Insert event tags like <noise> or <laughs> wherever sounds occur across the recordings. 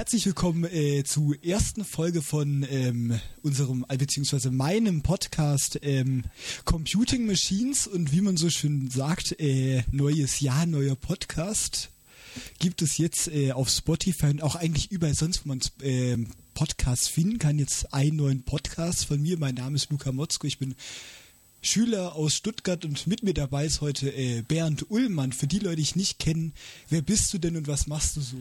herzlich willkommen äh, zur ersten Folge von ähm, unserem, äh, beziehungsweise meinem Podcast ähm, Computing Machines und wie man so schön sagt, äh, neues Jahr, neuer Podcast. Gibt es jetzt äh, auf Spotify und auch eigentlich überall sonst, wo man äh, Podcasts finden kann, jetzt einen neuen Podcast von mir. Mein Name ist Luca Motzko, ich bin Schüler aus Stuttgart und mit mir dabei ist heute äh, Bernd Ullmann. Für die Leute, die ich nicht kennen, wer bist du denn und was machst du so?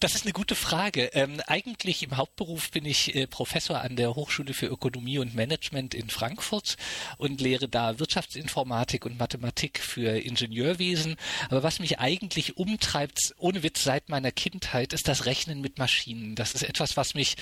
Das ist eine gute Frage. Ähm, eigentlich im Hauptberuf bin ich äh, Professor an der Hochschule für Ökonomie und Management in Frankfurt und lehre da Wirtschaftsinformatik und Mathematik für Ingenieurwesen. Aber was mich eigentlich umtreibt, ohne Witz seit meiner Kindheit, ist das Rechnen mit Maschinen. Das ist etwas, was mich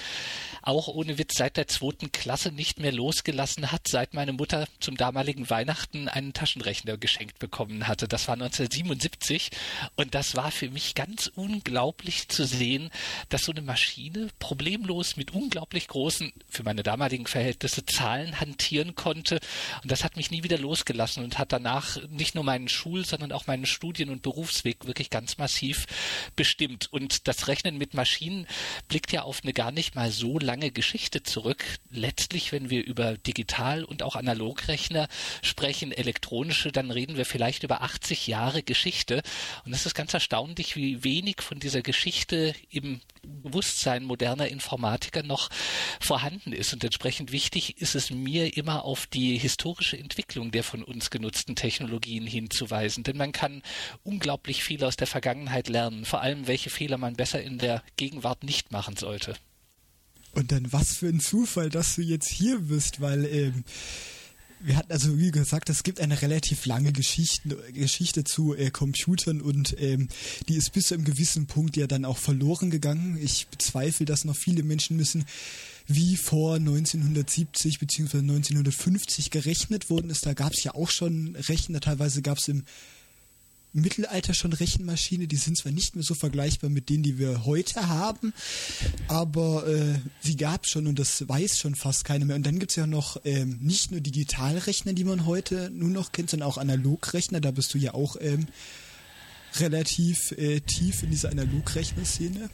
auch ohne Witz seit der zweiten Klasse nicht mehr losgelassen hat, seit meine Mutter zum damaligen Weihnachten einen Taschenrechner geschenkt bekommen hatte. Das war 1977 und das war für mich ganz unglaublich zu sehen, dass so eine Maschine problemlos mit unglaublich großen, für meine damaligen Verhältnisse, Zahlen hantieren konnte. Und das hat mich nie wieder losgelassen und hat danach nicht nur meinen Schul-, sondern auch meinen Studien- und Berufsweg wirklich ganz massiv bestimmt. Und das Rechnen mit Maschinen blickt ja auf eine gar nicht mal so lange Geschichte zurück. Letztlich, wenn wir über Digital- und auch Analogrechner sprechen, elektronische, dann reden wir vielleicht über 80 Jahre Geschichte. Und es ist ganz erstaunlich, wie wenig von dieser Geschichte heute im Bewusstsein moderner Informatiker noch vorhanden ist. Und entsprechend wichtig ist es mir immer auf die historische Entwicklung der von uns genutzten Technologien hinzuweisen. Denn man kann unglaublich viel aus der Vergangenheit lernen, vor allem welche Fehler man besser in der Gegenwart nicht machen sollte. Und dann was für ein Zufall, dass du jetzt hier bist, weil ähm, wir hatten also wie gesagt, es gibt eine relativ lange Geschichte, Geschichte zu äh, Computern und ähm, die ist bis zu einem gewissen Punkt ja dann auch verloren gegangen. Ich bezweifle, dass noch viele Menschen müssen wie vor 1970 bzw. 1950 gerechnet worden ist. Da gab es ja auch schon Rechner, teilweise gab es im Mittelalter schon Rechenmaschine. Die sind zwar nicht mehr so vergleichbar mit denen, die wir heute haben, aber äh, sie gab schon und das weiß schon fast keiner mehr. Und dann gibt es ja noch ähm, nicht nur Digitalrechner, die man heute nur noch kennt, sondern auch Analogrechner. Da bist du ja auch ähm, relativ äh, tief in dieser Analogrechner-Szene.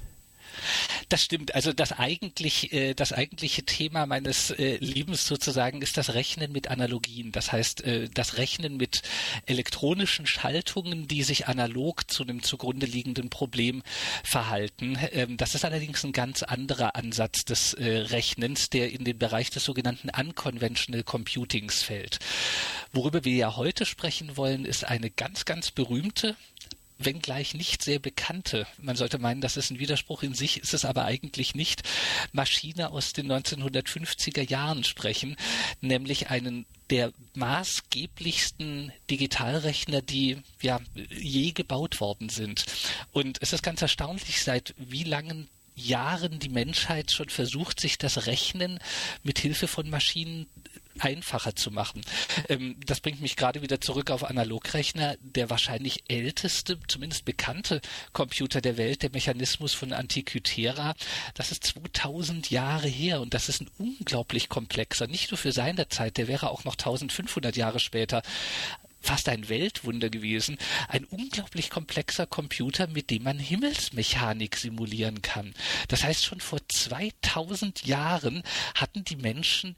Das stimmt. Also das eigentlich, äh, das eigentliche Thema meines äh, Lebens sozusagen ist das Rechnen mit Analogien. Das heißt, äh, das Rechnen mit elektronischen Schaltungen, die sich analog zu einem zugrunde liegenden Problem verhalten. Ähm, das ist allerdings ein ganz anderer Ansatz des äh, Rechnens, der in den Bereich des sogenannten Unconventional Computings fällt. Worüber wir ja heute sprechen wollen, ist eine ganz, ganz berühmte wenngleich nicht sehr bekannte, man sollte meinen, das ist ein Widerspruch. In sich, ist es aber eigentlich nicht, Maschine aus den 1950er Jahren sprechen, nämlich einen der maßgeblichsten Digitalrechner, die ja je gebaut worden sind. Und es ist ganz erstaunlich, seit wie langen Jahren die Menschheit schon versucht, sich das Rechnen mit Hilfe von Maschinen einfacher zu machen. Ähm, das bringt mich gerade wieder zurück auf Analogrechner. Der wahrscheinlich älteste, zumindest bekannte Computer der Welt, der Mechanismus von Antikythera, das ist 2000 Jahre her und das ist ein unglaublich komplexer, nicht nur für seine Zeit, der wäre auch noch 1500 Jahre später fast ein Weltwunder gewesen. Ein unglaublich komplexer Computer, mit dem man Himmelsmechanik simulieren kann. Das heißt, schon vor 2000 Jahren hatten die Menschen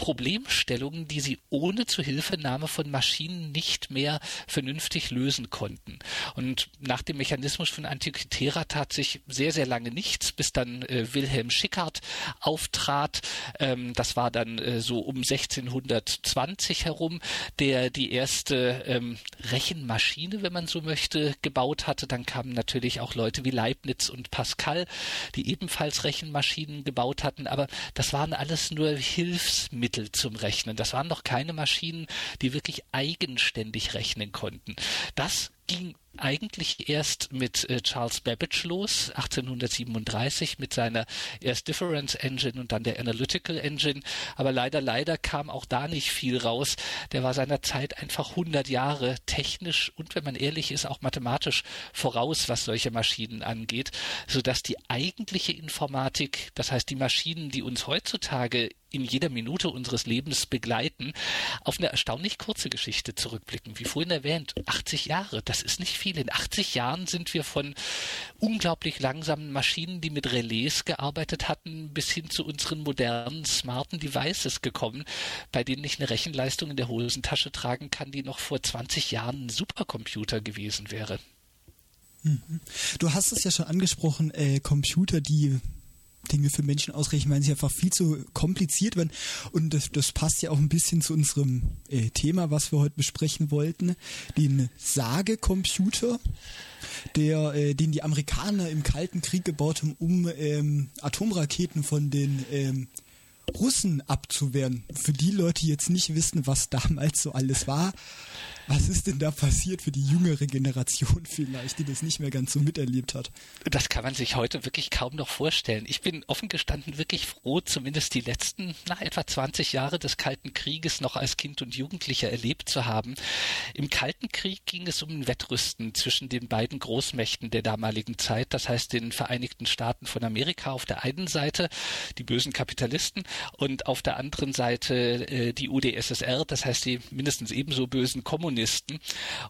Problemstellungen, die sie ohne Zuhilfenahme von Maschinen nicht mehr vernünftig lösen konnten. Und nach dem Mechanismus von Antikythera tat sich sehr, sehr lange nichts, bis dann äh, Wilhelm Schickard auftrat. Ähm, das war dann äh, so um 1620 herum, der die erste ähm, Rechenmaschine, wenn man so möchte, gebaut hatte. Dann kamen natürlich auch Leute wie Leibniz und Pascal, die ebenfalls Rechenmaschinen gebaut hatten. Aber das waren alles nur Hilfsmittel Mittel zum Rechnen. Das waren noch keine Maschinen, die wirklich eigenständig rechnen konnten. Das ging eigentlich erst mit äh, Charles Babbage los, 1837 mit seiner erst Difference Engine und dann der Analytical Engine. Aber leider, leider kam auch da nicht viel raus. Der war seiner Zeit einfach 100 Jahre technisch und wenn man ehrlich ist, auch mathematisch voraus, was solche Maschinen angeht, sodass die eigentliche Informatik, das heißt die Maschinen, die uns heutzutage in jeder Minute unseres Lebens begleiten, auf eine erstaunlich kurze Geschichte zurückblicken. Wie vorhin erwähnt, 80 Jahre, das ist nicht viel. In 80 Jahren sind wir von unglaublich langsamen Maschinen, die mit Relais gearbeitet hatten, bis hin zu unseren modernen, smarten Devices gekommen, bei denen ich eine Rechenleistung in der Hosentasche tragen kann, die noch vor 20 Jahren ein Supercomputer gewesen wäre. Mhm. Du hast es ja schon angesprochen, äh, Computer, die Dinge für Menschen ausrechnen, weil sie einfach viel zu kompliziert werden. Und das, das passt ja auch ein bisschen zu unserem äh, Thema, was wir heute besprechen wollten, den Sage-Computer, der, äh, den die Amerikaner im Kalten Krieg gebaut haben, um ähm, Atomraketen von den ähm, Russen abzuwehren. Für die Leute, die jetzt nicht wissen, was damals so alles war, was ist denn da passiert für die jüngere Generation vielleicht, die das nicht mehr ganz so miterlebt hat? Das kann man sich heute wirklich kaum noch vorstellen. Ich bin offen gestanden wirklich froh, zumindest die letzten, na, etwa 20 Jahre des Kalten Krieges noch als Kind und Jugendlicher erlebt zu haben. Im Kalten Krieg ging es um ein Wettrüsten zwischen den beiden Großmächten der damaligen Zeit, das heißt den Vereinigten Staaten von Amerika auf der einen Seite, die bösen Kapitalisten, und auf der anderen Seite äh, die UdSSR, das heißt die mindestens ebenso bösen Kommunisten.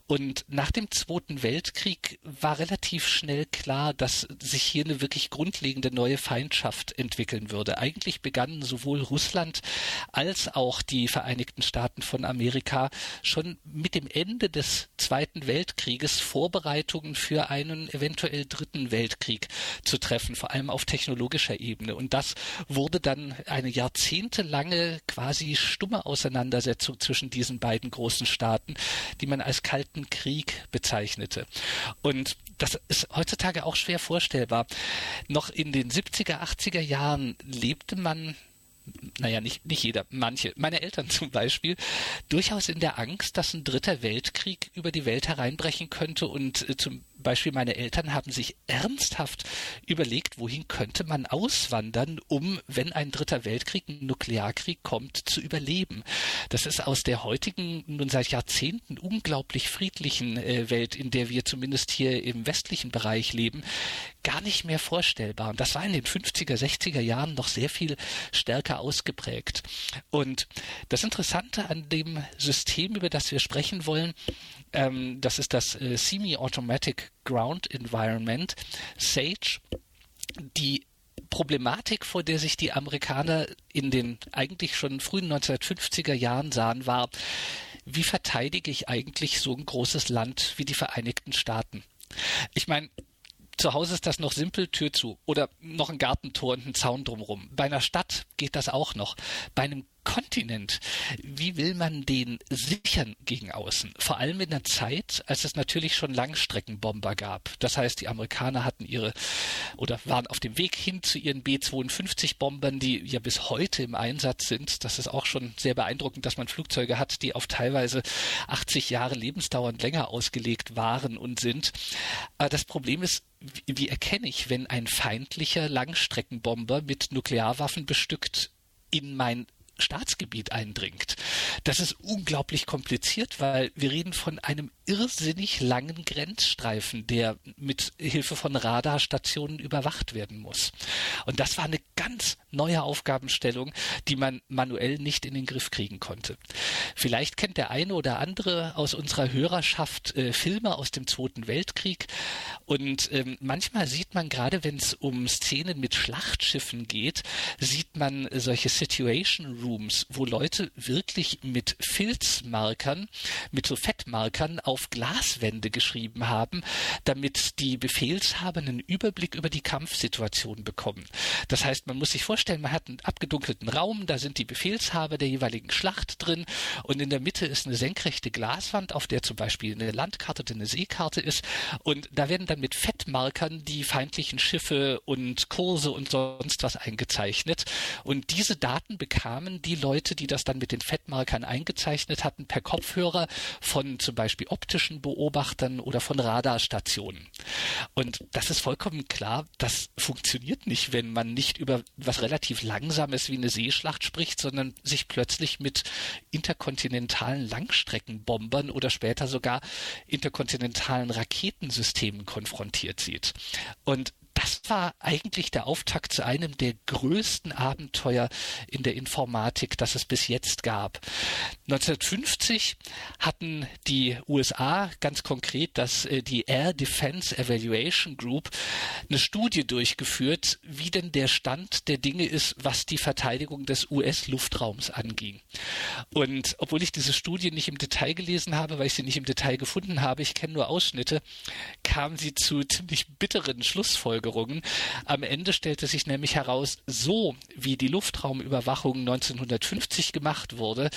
Und nach dem Zweiten Weltkrieg war relativ schnell klar, dass sich hier eine wirklich grundlegende neue Feindschaft entwickeln würde. Eigentlich begannen sowohl Russland als auch die Vereinigten Staaten von Amerika schon mit dem Ende des Zweiten Weltkrieges Vorbereitungen für einen eventuell dritten Weltkrieg zu treffen, vor allem auf technologischer Ebene. Und das wurde dann eine jahrzehntelange quasi stumme Auseinandersetzung zwischen diesen beiden großen Staaten, die man als Kalten Krieg bezeichnete. Und das ist heutzutage auch schwer vorstellbar. Noch in den 70er, 80er Jahren lebte man naja, nicht, nicht jeder, manche, meine Eltern <laughs> zum Beispiel, durchaus in der Angst, dass ein dritter Weltkrieg über die Welt hereinbrechen könnte und äh, zum Beispiel meine Eltern haben sich ernsthaft überlegt, wohin könnte man auswandern, um, wenn ein dritter Weltkrieg, ein Nuklearkrieg kommt, zu überleben. Das ist aus der heutigen, nun seit Jahrzehnten unglaublich friedlichen äh, Welt, in der wir zumindest hier im westlichen Bereich leben, gar nicht mehr vorstellbar. Und das war in den 50er, 60er Jahren noch sehr viel stärker ausgeprägt. Und das Interessante an dem System, über das wir sprechen wollen, ähm, das ist das äh, Semi-Automatic Ground Environment, SAGE. Die Problematik, vor der sich die Amerikaner in den eigentlich schon frühen 1950er Jahren sahen, war, wie verteidige ich eigentlich so ein großes Land wie die Vereinigten Staaten? Ich meine, zu Hause ist das noch simpel, Tür zu. Oder noch ein Gartentor und ein Zaun drumherum. Bei einer Stadt geht das auch noch. Bei einem Kontinent, wie will man den sichern gegen außen? Vor allem in der Zeit, als es natürlich schon Langstreckenbomber gab. Das heißt, die Amerikaner hatten ihre oder waren auf dem Weg hin zu ihren B-52-Bombern, die ja bis heute im Einsatz sind. Das ist auch schon sehr beeindruckend, dass man Flugzeuge hat, die auf teilweise 80 Jahre lebensdauernd länger ausgelegt waren und sind. Aber das Problem ist, wie erkenne ich, wenn ein feindlicher Langstreckenbomber mit Nuklearwaffen bestückt in mein Staatsgebiet eindringt. Das ist unglaublich kompliziert, weil wir reden von einem irrsinnig langen Grenzstreifen, der mit Hilfe von Radarstationen überwacht werden muss. Und das war eine ganz neue Aufgabenstellung, die man manuell nicht in den Griff kriegen konnte. Vielleicht kennt der eine oder andere aus unserer Hörerschaft äh, Filme aus dem Zweiten Weltkrieg. Und ähm, manchmal sieht man gerade, wenn es um Szenen mit Schlachtschiffen geht, sieht man solche Situation Rooms, wo Leute wirklich mit Filzmarkern, mit so Fettmarkern auf Glaswände geschrieben haben, damit die Befehlshaber einen Überblick über die Kampfsituation bekommen. Das heißt, man muss sich vorstellen, man hat einen abgedunkelten Raum, da sind die Befehlshaber der jeweiligen Schlacht drin und in der Mitte ist eine senkrechte Glaswand, auf der zum Beispiel eine Landkarte oder eine Seekarte ist und da werden dann mit Fettmarkern die feindlichen Schiffe und Kurse und sonst was eingezeichnet und diese Daten bekamen die Leute, die das dann mit den Fettmarkern eingezeichnet hatten, per Kopfhörer von zum Beispiel optischen Beobachtern oder von Radarstationen. Und das ist vollkommen klar, das funktioniert nicht, wenn man nicht über was relativ Langsames wie eine Seeschlacht spricht, sondern sich plötzlich mit interkontinentalen Langstreckenbombern oder später sogar interkontinentalen Raketensystemen konfrontiert sieht. Und das war eigentlich der Auftakt zu einem der größten Abenteuer in der Informatik, das es bis jetzt gab. 1950 hatten die USA ganz konkret das, äh, die Air Defense Evaluation Group eine Studie durchgeführt, wie denn der Stand der Dinge ist, was die Verteidigung des US-Luftraums anging. Und obwohl ich diese Studie nicht im Detail gelesen habe, weil ich sie nicht im Detail gefunden habe, ich kenne nur Ausschnitte, kam sie zu ziemlich bitteren Schlussfolgerungen. Am Ende stellte sich nämlich heraus, so wie die Luftraumüberwachung 1950 gemacht wurde,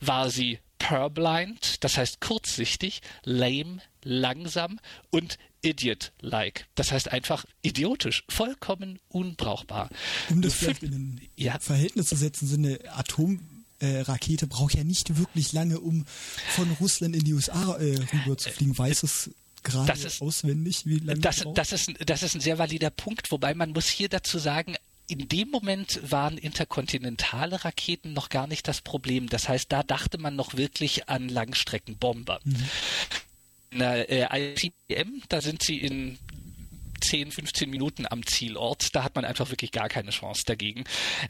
war sie purblind, das heißt kurzsichtig, lame, langsam und idiot-like. Das heißt einfach idiotisch, vollkommen unbrauchbar. Um das vielleicht in ein ja. Verhältnis zu setzen, so eine Atomrakete braucht ja nicht wirklich lange, um von Russland in die USA äh, rüber zu fliegen. Weiß es gerade ist, auswendig, wie lange das, das, ist, das ist ein sehr valider Punkt, wobei man muss hier dazu sagen, in dem Moment waren interkontinentale Raketen noch gar nicht das Problem. Das heißt, da dachte man noch wirklich an Langstreckenbomber. Mhm. Der äh, ICBM, da sind sie in 10, 15 Minuten am Zielort. Da hat man einfach wirklich gar keine Chance dagegen.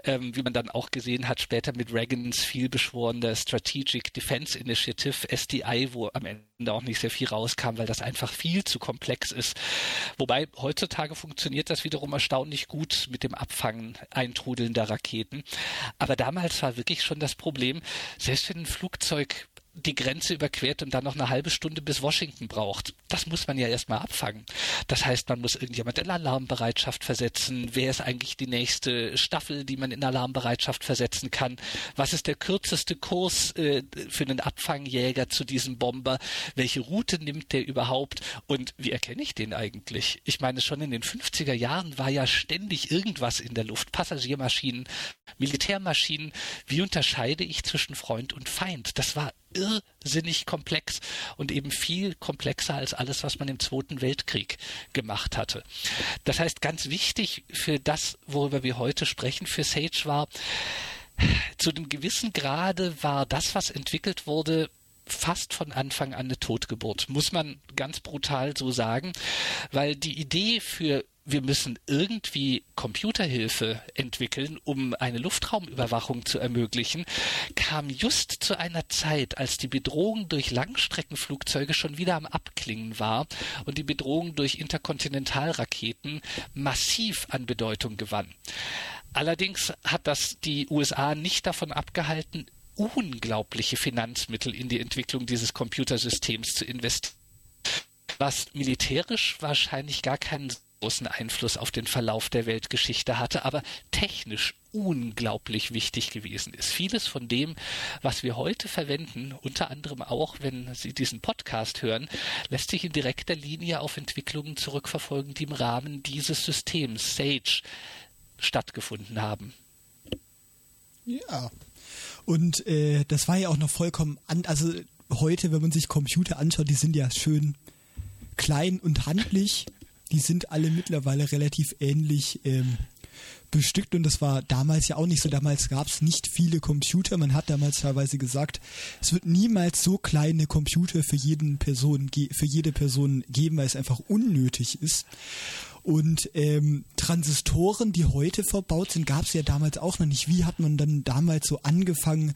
Ähm, wie man dann auch gesehen hat, später mit Reagans vielbeschworene Strategic Defense Initiative, SDI, wo am Ende auch nicht sehr viel rauskam, weil das einfach viel zu komplex ist. Wobei heutzutage funktioniert das wiederum erstaunlich gut mit dem Abfangen eintrudelnder Raketen. Aber damals war wirklich schon das Problem, selbst wenn ein Flugzeug die Grenze überquert und dann noch eine halbe Stunde bis Washington braucht. Das muss man ja erstmal abfangen. Das heißt, man muss irgendjemand in Alarmbereitschaft versetzen. Wer ist eigentlich die nächste Staffel, die man in Alarmbereitschaft versetzen kann? Was ist der kürzeste Kurs äh, für einen Abfangjäger zu diesem Bomber? Welche Route nimmt der überhaupt? Und wie erkenne ich den eigentlich? Ich meine, schon in den 50er Jahren war ja ständig irgendwas in der Luft. Passagiermaschinen, Militärmaschinen. Wie unterscheide ich zwischen Freund und Feind? Das war irrsinnig komplex und eben viel komplexer als alles, was man im Zweiten Weltkrieg gemacht hatte. Das heißt, ganz wichtig für das, worüber wir heute sprechen, für Sage war, zu einem gewissen Grade war das, was entwickelt wurde, fast von Anfang an eine Totgeburt, muss man ganz brutal so sagen, weil die Idee für wir müssen irgendwie Computerhilfe entwickeln, um eine Luftraumüberwachung zu ermöglichen, kam just zu einer Zeit, als die Bedrohung durch Langstreckenflugzeuge schon wieder am Abklingen war und die Bedrohung durch Interkontinentalraketen massiv an Bedeutung gewann. Allerdings hat das die USA nicht davon abgehalten, unglaubliche Finanzmittel in die Entwicklung dieses Computersystems zu investieren was militärisch wahrscheinlich gar keinen großen Einfluss auf den Verlauf der Weltgeschichte hatte, aber technisch unglaublich wichtig gewesen ist. Vieles von dem, was wir heute verwenden, unter anderem auch, wenn Sie diesen Podcast hören, lässt sich in direkter Linie auf Entwicklungen zurückverfolgen, die im Rahmen dieses Systems Sage stattgefunden haben. Ja. Und äh, das war ja auch noch vollkommen an, also heute, wenn man sich Computer anschaut, die sind ja schön klein und handlich die sind alle mittlerweile relativ ähnlich ähm, bestückt und das war damals ja auch nicht so. Damals gab es nicht viele Computer. Man hat damals teilweise gesagt, es wird niemals so kleine Computer für jeden Person, für jede Person geben, weil es einfach unnötig ist. Und ähm, Transistoren, die heute verbaut sind, gab es ja damals auch noch nicht. Wie hat man dann damals so angefangen,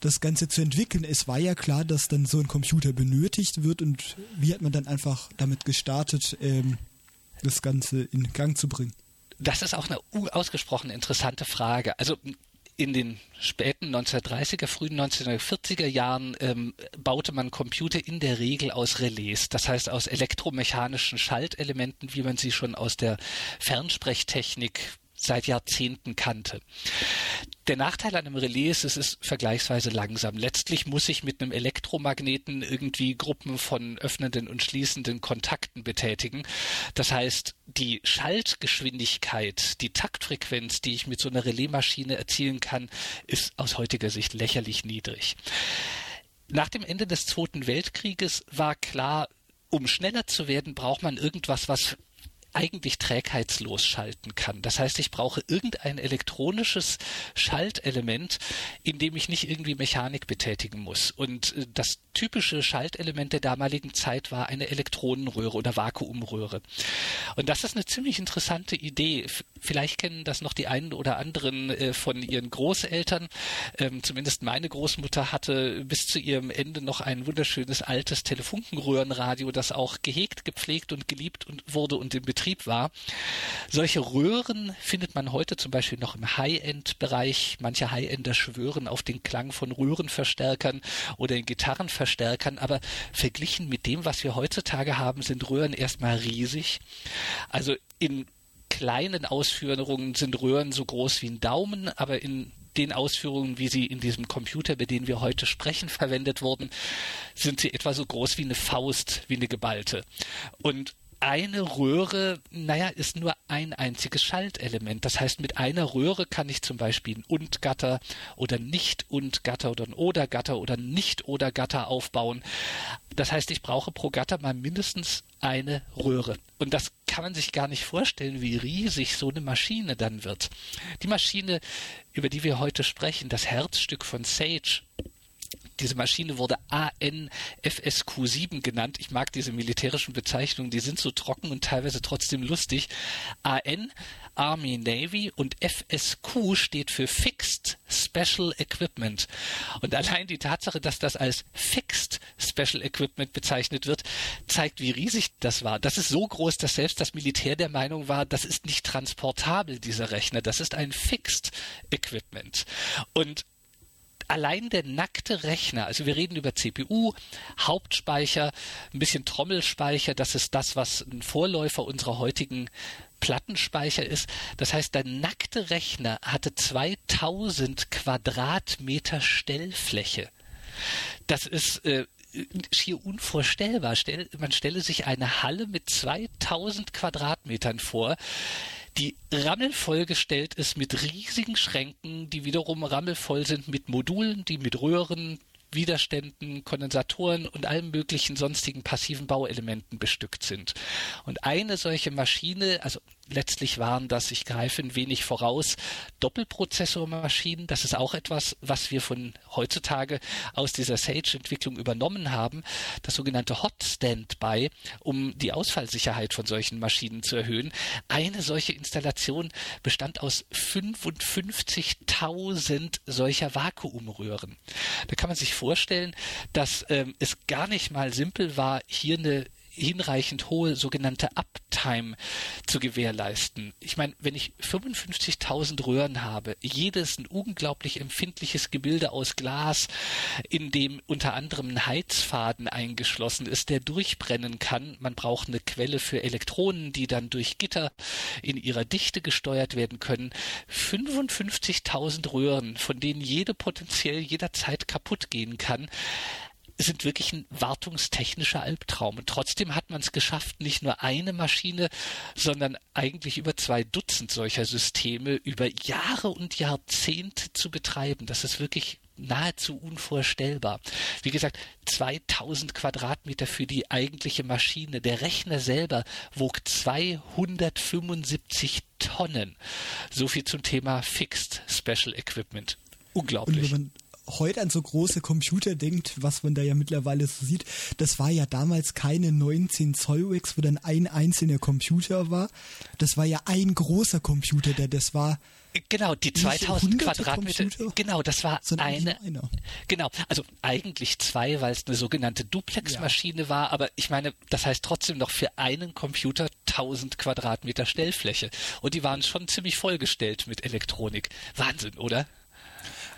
das Ganze zu entwickeln? Es war ja klar, dass dann so ein Computer benötigt wird und wie hat man dann einfach damit gestartet? Ähm, das Ganze in Gang zu bringen? Das ist auch eine ausgesprochen interessante Frage. Also in den späten 1930er, frühen 1940er Jahren ähm, baute man Computer in der Regel aus Relais, das heißt aus elektromechanischen Schaltelementen, wie man sie schon aus der Fernsprechtechnik seit Jahrzehnten kannte. Der Nachteil an einem Relais ist, es ist vergleichsweise langsam. Letztlich muss ich mit einem Elektromagneten irgendwie Gruppen von öffnenden und schließenden Kontakten betätigen. Das heißt, die Schaltgeschwindigkeit, die Taktfrequenz, die ich mit so einer Relaismaschine erzielen kann, ist aus heutiger Sicht lächerlich niedrig. Nach dem Ende des Zweiten Weltkrieges war klar, um schneller zu werden, braucht man irgendwas, was eigentlich trägheitslos schalten kann. Das heißt, ich brauche irgendein elektronisches Schaltelement, in dem ich nicht irgendwie Mechanik betätigen muss. Und äh, das typische Schaltelement der damaligen Zeit war eine Elektronenröhre oder Vakuumröhre. Und das ist eine ziemlich interessante Idee. Vielleicht kennen das noch die einen oder anderen äh, von ihren Großeltern. Ähm, zumindest meine Großmutter hatte bis zu ihrem Ende noch ein wunderschönes altes Telefunkenröhrenradio, das auch gehegt, gepflegt und geliebt und wurde und im Betrieb war. Solche Röhren findet man heute zum Beispiel noch im High-End-Bereich. Manche High-Ender schwören auf den Klang von Röhrenverstärkern oder in Gitarrenverstärkern, aber verglichen mit dem, was wir heutzutage haben, sind Röhren erstmal riesig. Also in kleinen Ausführungen sind Röhren so groß wie ein Daumen, aber in den Ausführungen, wie sie in diesem Computer, bei denen wir heute sprechen, verwendet wurden, sind sie etwa so groß wie eine Faust, wie eine geballte. Und eine Röhre, naja, ist nur ein einziges Schaltelement. Das heißt, mit einer Röhre kann ich zum Beispiel ein Und-Gatter oder Nicht-Und-Gatter oder ein Oder-Gatter oder Nicht-Oder-Gatter aufbauen. Das heißt, ich brauche pro Gatter mal mindestens eine Röhre. Und das kann man sich gar nicht vorstellen, wie riesig so eine Maschine dann wird. Die Maschine, über die wir heute sprechen, das Herzstück von Sage, diese Maschine wurde ANFSQ7 genannt. Ich mag diese militärischen Bezeichnungen, die sind so trocken und teilweise trotzdem lustig. AN, Army Navy und FSQ steht für Fixed Special Equipment. Und allein die Tatsache, dass das als Fixed Special Equipment bezeichnet wird, zeigt, wie riesig das war. Das ist so groß, dass selbst das Militär der Meinung war, das ist nicht transportabel, dieser Rechner. Das ist ein Fixed Equipment. Und allein der nackte Rechner, also wir reden über CPU, Hauptspeicher, ein bisschen Trommelspeicher, das ist das, was ein Vorläufer unserer heutigen Plattenspeicher ist. Das heißt, der nackte Rechner hatte 2000 Quadratmeter Stellfläche. Das ist äh, schier unvorstellbar. Stell, man stelle sich eine Halle mit 2000 Quadratmetern vor die rammelvoll gestellt ist mit riesigen Schränken, die wiederum rammelvoll sind mit Modulen, die mit Röhren, Widerständen, Kondensatoren und allen möglichen sonstigen passiven Bauelementen bestückt sind. Und eine solche Maschine, also letztlich waren das, ich greife ein wenig voraus, Doppelprozessormaschinen. Das ist auch etwas, was wir von heutzutage aus dieser Sage-Entwicklung übernommen haben. Das sogenannte Hot Standby, um die Ausfallsicherheit von solchen Maschinen zu erhöhen. Eine solche Installation bestand aus 55.000 solcher Vakuumröhren. Da kann man sich vorstellen, dass ähm, es gar nicht mal simpel war, hier eine hinreichend hohe sogenannte Uptime zu gewährleisten. Ich meine, wenn ich 55.000 Röhren habe, jedes ein unglaublich empfindliches Gebilde aus Glas, in dem unter anderem ein Heizfaden eingeschlossen ist, der durchbrennen kann. Man braucht eine Quelle für Elektronen, die dann durch Gitter in ihrer Dichte gesteuert werden können. 55.000 Röhren, von denen jede potenziell jederzeit kaputt gehen kann sind wirklich ein wartungstechnischer Albtraum. Und trotzdem hat man es geschafft, nicht nur eine Maschine, sondern eigentlich über zwei Dutzend solcher Systeme über Jahre und Jahrzehnte zu betreiben. Das ist wirklich nahezu unvorstellbar. Wie gesagt, 2000 Quadratmeter für die eigentliche Maschine. Der Rechner selber wog 275 Tonnen. So viel zum Thema Fixed Special Equipment. Unglaublich heute an so große Computer denkt, was man da ja mittlerweile so sieht, das war ja damals keine 19 Zoll Racks, wo dann ein einzelner Computer war. Das war ja ein großer Computer, der das war. Genau, die 2000 Quadratmeter. Computer, genau, das war eine. Genau, also eigentlich zwei, weil es eine sogenannte Duplex-Maschine ja. war, aber ich meine, das heißt trotzdem noch für einen Computer 1000 Quadratmeter Stellfläche. Und die waren schon ziemlich vollgestellt mit Elektronik. Wahnsinn, oder?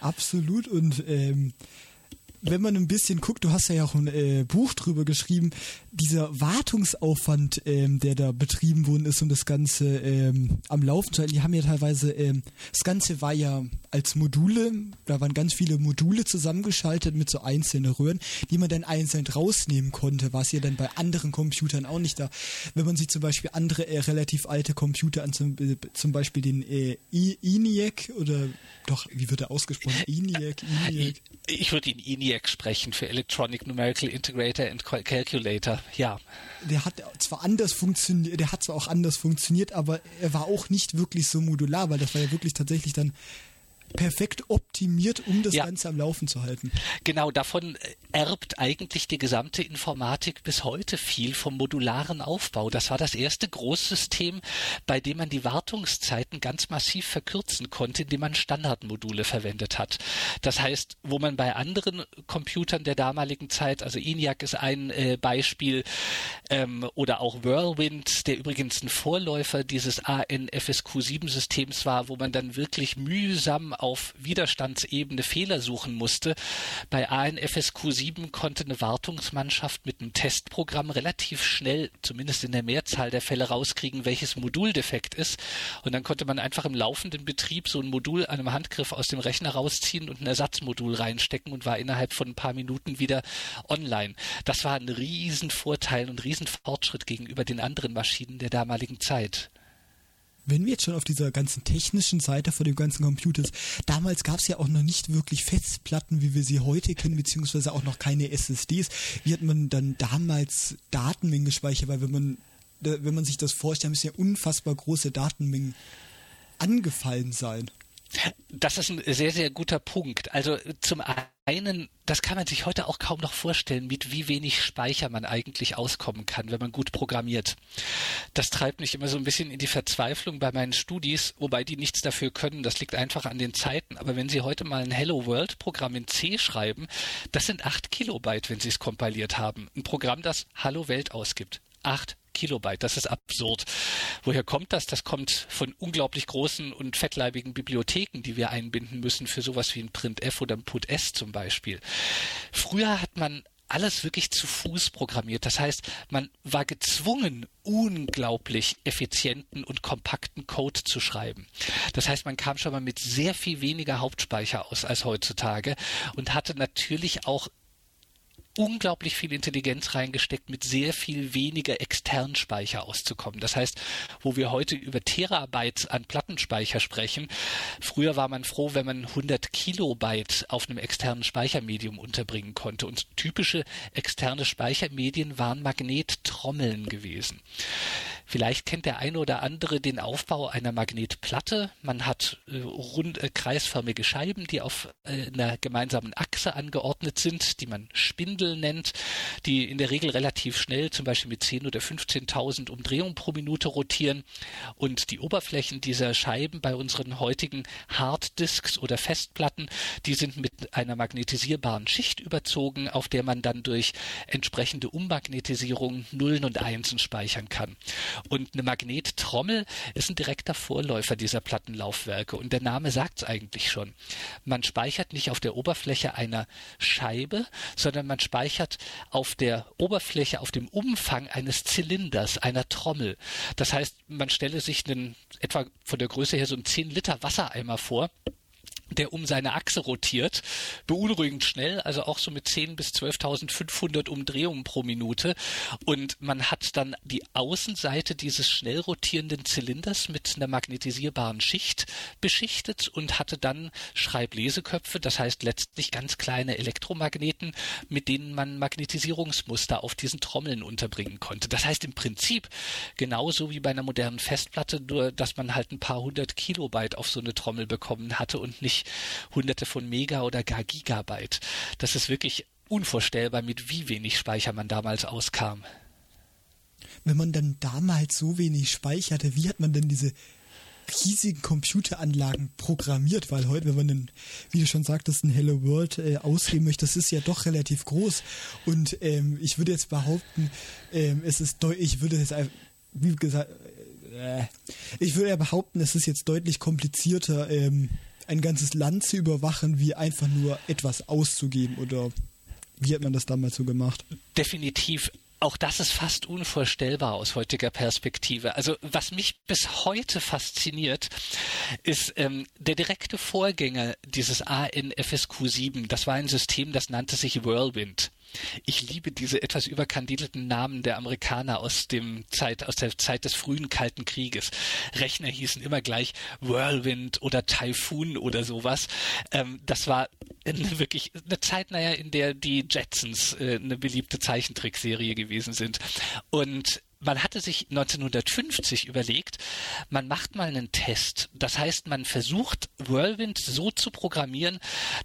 Absolut und ähm, wenn man ein bisschen guckt, du hast ja auch ein äh, Buch drüber geschrieben, dieser Wartungsaufwand, ähm, der da betrieben worden ist, um das Ganze ähm, am Laufen zu halten, die haben ja teilweise, ähm, das Ganze war ja als Module, da waren ganz viele Module zusammengeschaltet mit so einzelnen Röhren, die man dann einzeln rausnehmen konnte, was ja dann bei anderen Computern auch nicht da. Wenn man sich zum Beispiel andere äh, relativ alte Computer an, zum, äh, zum Beispiel den äh, ENIAC oder doch, wie wird er ausgesprochen? ENIAC, ENIAC. Ich würde ihn ENIAC ENIAC sprechen, für Electronic Numerical Integrator and Calculator. Ja. Der hat zwar anders funktioniert, der hat zwar auch anders funktioniert, aber er war auch nicht wirklich so modular, weil das war ja wirklich tatsächlich dann perfekt optimiert, um das ja. Ganze am Laufen zu halten. Genau, davon erbt eigentlich die gesamte Informatik bis heute viel vom modularen Aufbau. Das war das erste Großsystem, bei dem man die Wartungszeiten ganz massiv verkürzen konnte, indem man Standardmodule verwendet hat. Das heißt, wo man bei anderen Computern der damaligen Zeit, also ENIAC ist ein äh, Beispiel, ähm, oder auch Whirlwind, der übrigens ein Vorläufer dieses ANFSQ7-Systems war, wo man dann wirklich mühsam auf Widerstandsebene Fehler suchen musste. Bei ANFSQ 7 konnte eine Wartungsmannschaft mit einem Testprogramm relativ schnell, zumindest in der Mehrzahl der Fälle, rauskriegen, welches Modul defekt ist. Und dann konnte man einfach im laufenden Betrieb so ein Modul an einem Handgriff aus dem Rechner rausziehen und ein Ersatzmodul reinstecken und war innerhalb von ein paar Minuten wieder online. Das war ein Riesenvorteil und Riesenfortschritt gegenüber den anderen Maschinen der damaligen Zeit wenn wir jetzt schon auf dieser ganzen technischen Seite von dem ganzen Computers, damals gab es ja auch noch nicht wirklich Festplatten, wie wir sie heute kennen, beziehungsweise auch noch keine SSDs. Wie hat man dann damals Datenmengen gespeichert? Weil wenn man, wenn man sich das vorstellt, müssen ja unfassbar große Datenmengen angefallen sein. Das ist ein sehr, sehr guter Punkt. Also zum einen, das kann man sich heute auch kaum noch vorstellen, mit wie wenig Speicher man eigentlich auskommen kann, wenn man gut programmiert. Das treibt mich immer so ein bisschen in die Verzweiflung bei meinen Studis, wobei die nichts dafür können. Das liegt einfach an den Zeiten. Aber wenn Sie heute mal ein Hello World Programm in C schreiben, das sind acht Kilobyte, wenn Sie es kompiliert haben. Ein Programm, das Hallo Welt ausgibt. Acht Kilobyte. Das ist absurd. Woher kommt das? Das kommt von unglaublich großen und fettleibigen Bibliotheken, die wir einbinden müssen für sowas wie ein Printf oder ein PutS zum Beispiel. Früher hat man alles wirklich zu Fuß programmiert. Das heißt, man war gezwungen, unglaublich effizienten und kompakten Code zu schreiben. Das heißt, man kam schon mal mit sehr viel weniger Hauptspeicher aus als heutzutage und hatte natürlich auch unglaublich viel Intelligenz reingesteckt, mit sehr viel weniger externen Speicher auszukommen. Das heißt, wo wir heute über Terabytes an Plattenspeicher sprechen, früher war man froh, wenn man 100 Kilobyte auf einem externen Speichermedium unterbringen konnte. Und typische externe Speichermedien waren Magnettrommeln gewesen. Vielleicht kennt der eine oder andere den Aufbau einer Magnetplatte. Man hat äh, rund äh, kreisförmige Scheiben, die auf äh, einer gemeinsamen Achse angeordnet sind, die man Spindel nennt, die in der Regel relativ schnell, zum Beispiel mit 10 oder 15.000 Umdrehungen pro Minute rotieren. Und die Oberflächen dieser Scheiben bei unseren heutigen Harddisks oder Festplatten, die sind mit einer magnetisierbaren Schicht überzogen, auf der man dann durch entsprechende Ummagnetisierung Nullen und Einsen speichern kann. Und eine Magnettrommel ist ein direkter Vorläufer dieser Plattenlaufwerke. Und der Name sagt es eigentlich schon. Man speichert nicht auf der Oberfläche einer Scheibe, sondern man speichert auf der Oberfläche, auf dem Umfang eines Zylinders, einer Trommel. Das heißt, man stelle sich einen etwa von der Größe her so einen 10 Liter Wassereimer vor der um seine Achse rotiert, beunruhigend schnell, also auch so mit 10 bis 12.500 Umdrehungen pro Minute. Und man hat dann die Außenseite dieses schnell rotierenden Zylinders mit einer magnetisierbaren Schicht beschichtet und hatte dann Schreibleseköpfe, das heißt letztlich ganz kleine Elektromagneten, mit denen man Magnetisierungsmuster auf diesen Trommeln unterbringen konnte. Das heißt im Prinzip genauso wie bei einer modernen Festplatte, nur dass man halt ein paar hundert Kilobyte auf so eine Trommel bekommen hatte und nicht hunderte von Mega oder gar Gigabyte. Das ist wirklich unvorstellbar, mit wie wenig Speicher man damals auskam. Wenn man dann damals so wenig speicherte, wie hat man denn diese riesigen Computeranlagen programmiert, weil heute, wenn man einen, wie du schon sagtest, ein Hello World äh, ausgeben möchte, das ist ja doch relativ groß. Und ähm, ich würde jetzt behaupten, ähm, es ist deutlich, ich würde jetzt, wie gesagt, äh, ich würde ja behaupten, es ist jetzt deutlich komplizierter, ähm, ein ganzes Land zu überwachen, wie einfach nur etwas auszugeben oder wie hat man das damals so gemacht? Definitiv. Auch das ist fast unvorstellbar aus heutiger Perspektive. Also was mich bis heute fasziniert, ist ähm, der direkte Vorgänger dieses ANFSQ7. Das war ein System, das nannte sich Whirlwind. Ich liebe diese etwas überkandidelten Namen der Amerikaner aus dem Zeit, aus der Zeit des frühen Kalten Krieges. Rechner hießen immer gleich Whirlwind oder Typhoon oder sowas. Ähm, das war eine, wirklich eine Zeit, naja, in der die Jetsons äh, eine beliebte Zeichentrickserie gewesen sind. Und man hatte sich 1950 überlegt, man macht mal einen Test. Das heißt, man versucht Whirlwind so zu programmieren,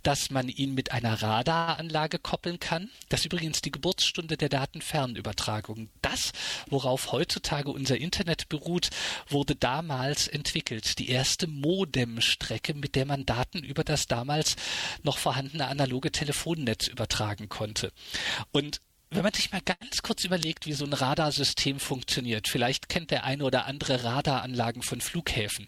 dass man ihn mit einer Radaranlage koppeln kann. Das ist übrigens die Geburtsstunde der Datenfernübertragung. Das, worauf heutzutage unser Internet beruht, wurde damals entwickelt. Die erste Modemstrecke, mit der man Daten über das damals noch vorhandene analoge Telefonnetz übertragen konnte. Und wenn man sich mal ganz kurz überlegt, wie so ein Radarsystem funktioniert, vielleicht kennt der eine oder andere Radaranlagen von Flughäfen.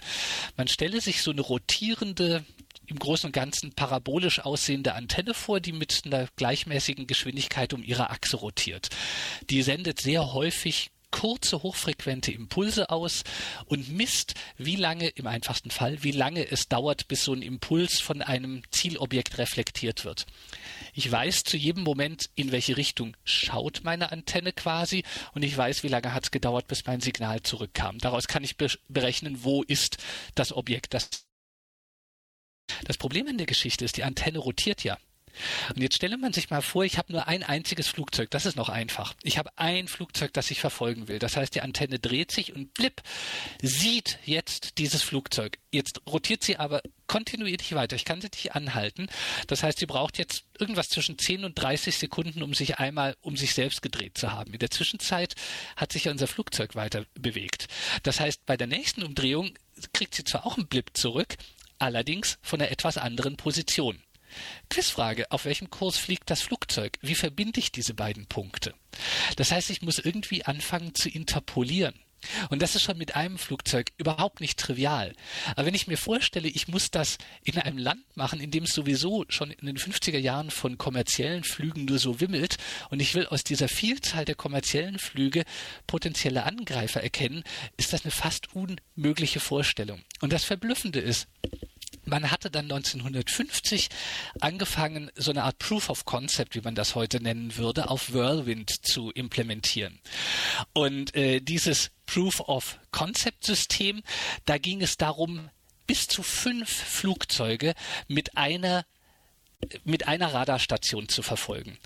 Man stelle sich so eine rotierende, im Großen und Ganzen parabolisch aussehende Antenne vor, die mit einer gleichmäßigen Geschwindigkeit um ihre Achse rotiert. Die sendet sehr häufig kurze, hochfrequente Impulse aus und misst, wie lange, im einfachsten Fall, wie lange es dauert, bis so ein Impuls von einem Zielobjekt reflektiert wird. Ich weiß zu jedem Moment, in welche Richtung schaut meine Antenne quasi und ich weiß, wie lange hat es gedauert, bis mein Signal zurückkam. Daraus kann ich berechnen, wo ist das Objekt. Das, das Problem in der Geschichte ist, die Antenne rotiert ja. Und jetzt stelle man sich mal vor, ich habe nur ein einziges Flugzeug. Das ist noch einfach. Ich habe ein Flugzeug, das ich verfolgen will. Das heißt, die Antenne dreht sich und blipp, sieht jetzt dieses Flugzeug. Jetzt rotiert sie aber kontinuierlich weiter. Ich kann sie nicht anhalten. Das heißt, sie braucht jetzt irgendwas zwischen 10 und 30 Sekunden, um sich einmal um sich selbst gedreht zu haben. In der Zwischenzeit hat sich ja unser Flugzeug weiter bewegt. Das heißt, bei der nächsten Umdrehung kriegt sie zwar auch einen Blip zurück, allerdings von einer etwas anderen Position. Quizfrage, auf welchem Kurs fliegt das Flugzeug? Wie verbinde ich diese beiden Punkte? Das heißt, ich muss irgendwie anfangen zu interpolieren. Und das ist schon mit einem Flugzeug überhaupt nicht trivial. Aber wenn ich mir vorstelle, ich muss das in einem Land machen, in dem es sowieso schon in den 50er Jahren von kommerziellen Flügen nur so wimmelt und ich will aus dieser Vielzahl der kommerziellen Flüge potenzielle Angreifer erkennen, ist das eine fast unmögliche Vorstellung. Und das Verblüffende ist, man hatte dann 1950 angefangen, so eine Art Proof of Concept, wie man das heute nennen würde, auf Whirlwind zu implementieren. Und äh, dieses Proof of Concept System, da ging es darum, bis zu fünf Flugzeuge mit einer mit einer Radarstation zu verfolgen.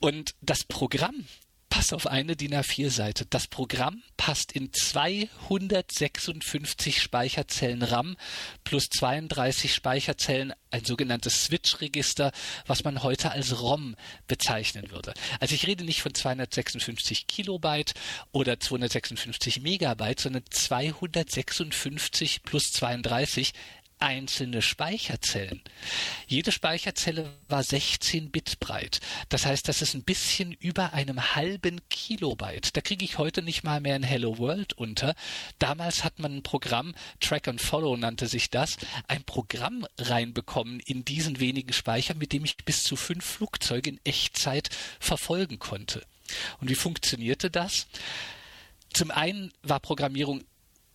Und das Programm, pass auf eine DIN A4-Seite. Das Programm passt in 256 Speicherzellen RAM plus 32 Speicherzellen, ein sogenanntes Switch-Register, was man heute als ROM bezeichnen würde. Also ich rede nicht von 256 Kilobyte oder 256 Megabyte, sondern 256 plus 32 einzelne Speicherzellen. Jede Speicherzelle war 16 Bit breit. Das heißt, das ist ein bisschen über einem halben Kilobyte. Da kriege ich heute nicht mal mehr ein Hello World unter. Damals hat man ein Programm, Track and Follow nannte sich das, ein Programm reinbekommen in diesen wenigen Speicher, mit dem ich bis zu fünf Flugzeuge in Echtzeit verfolgen konnte. Und wie funktionierte das? Zum einen war Programmierung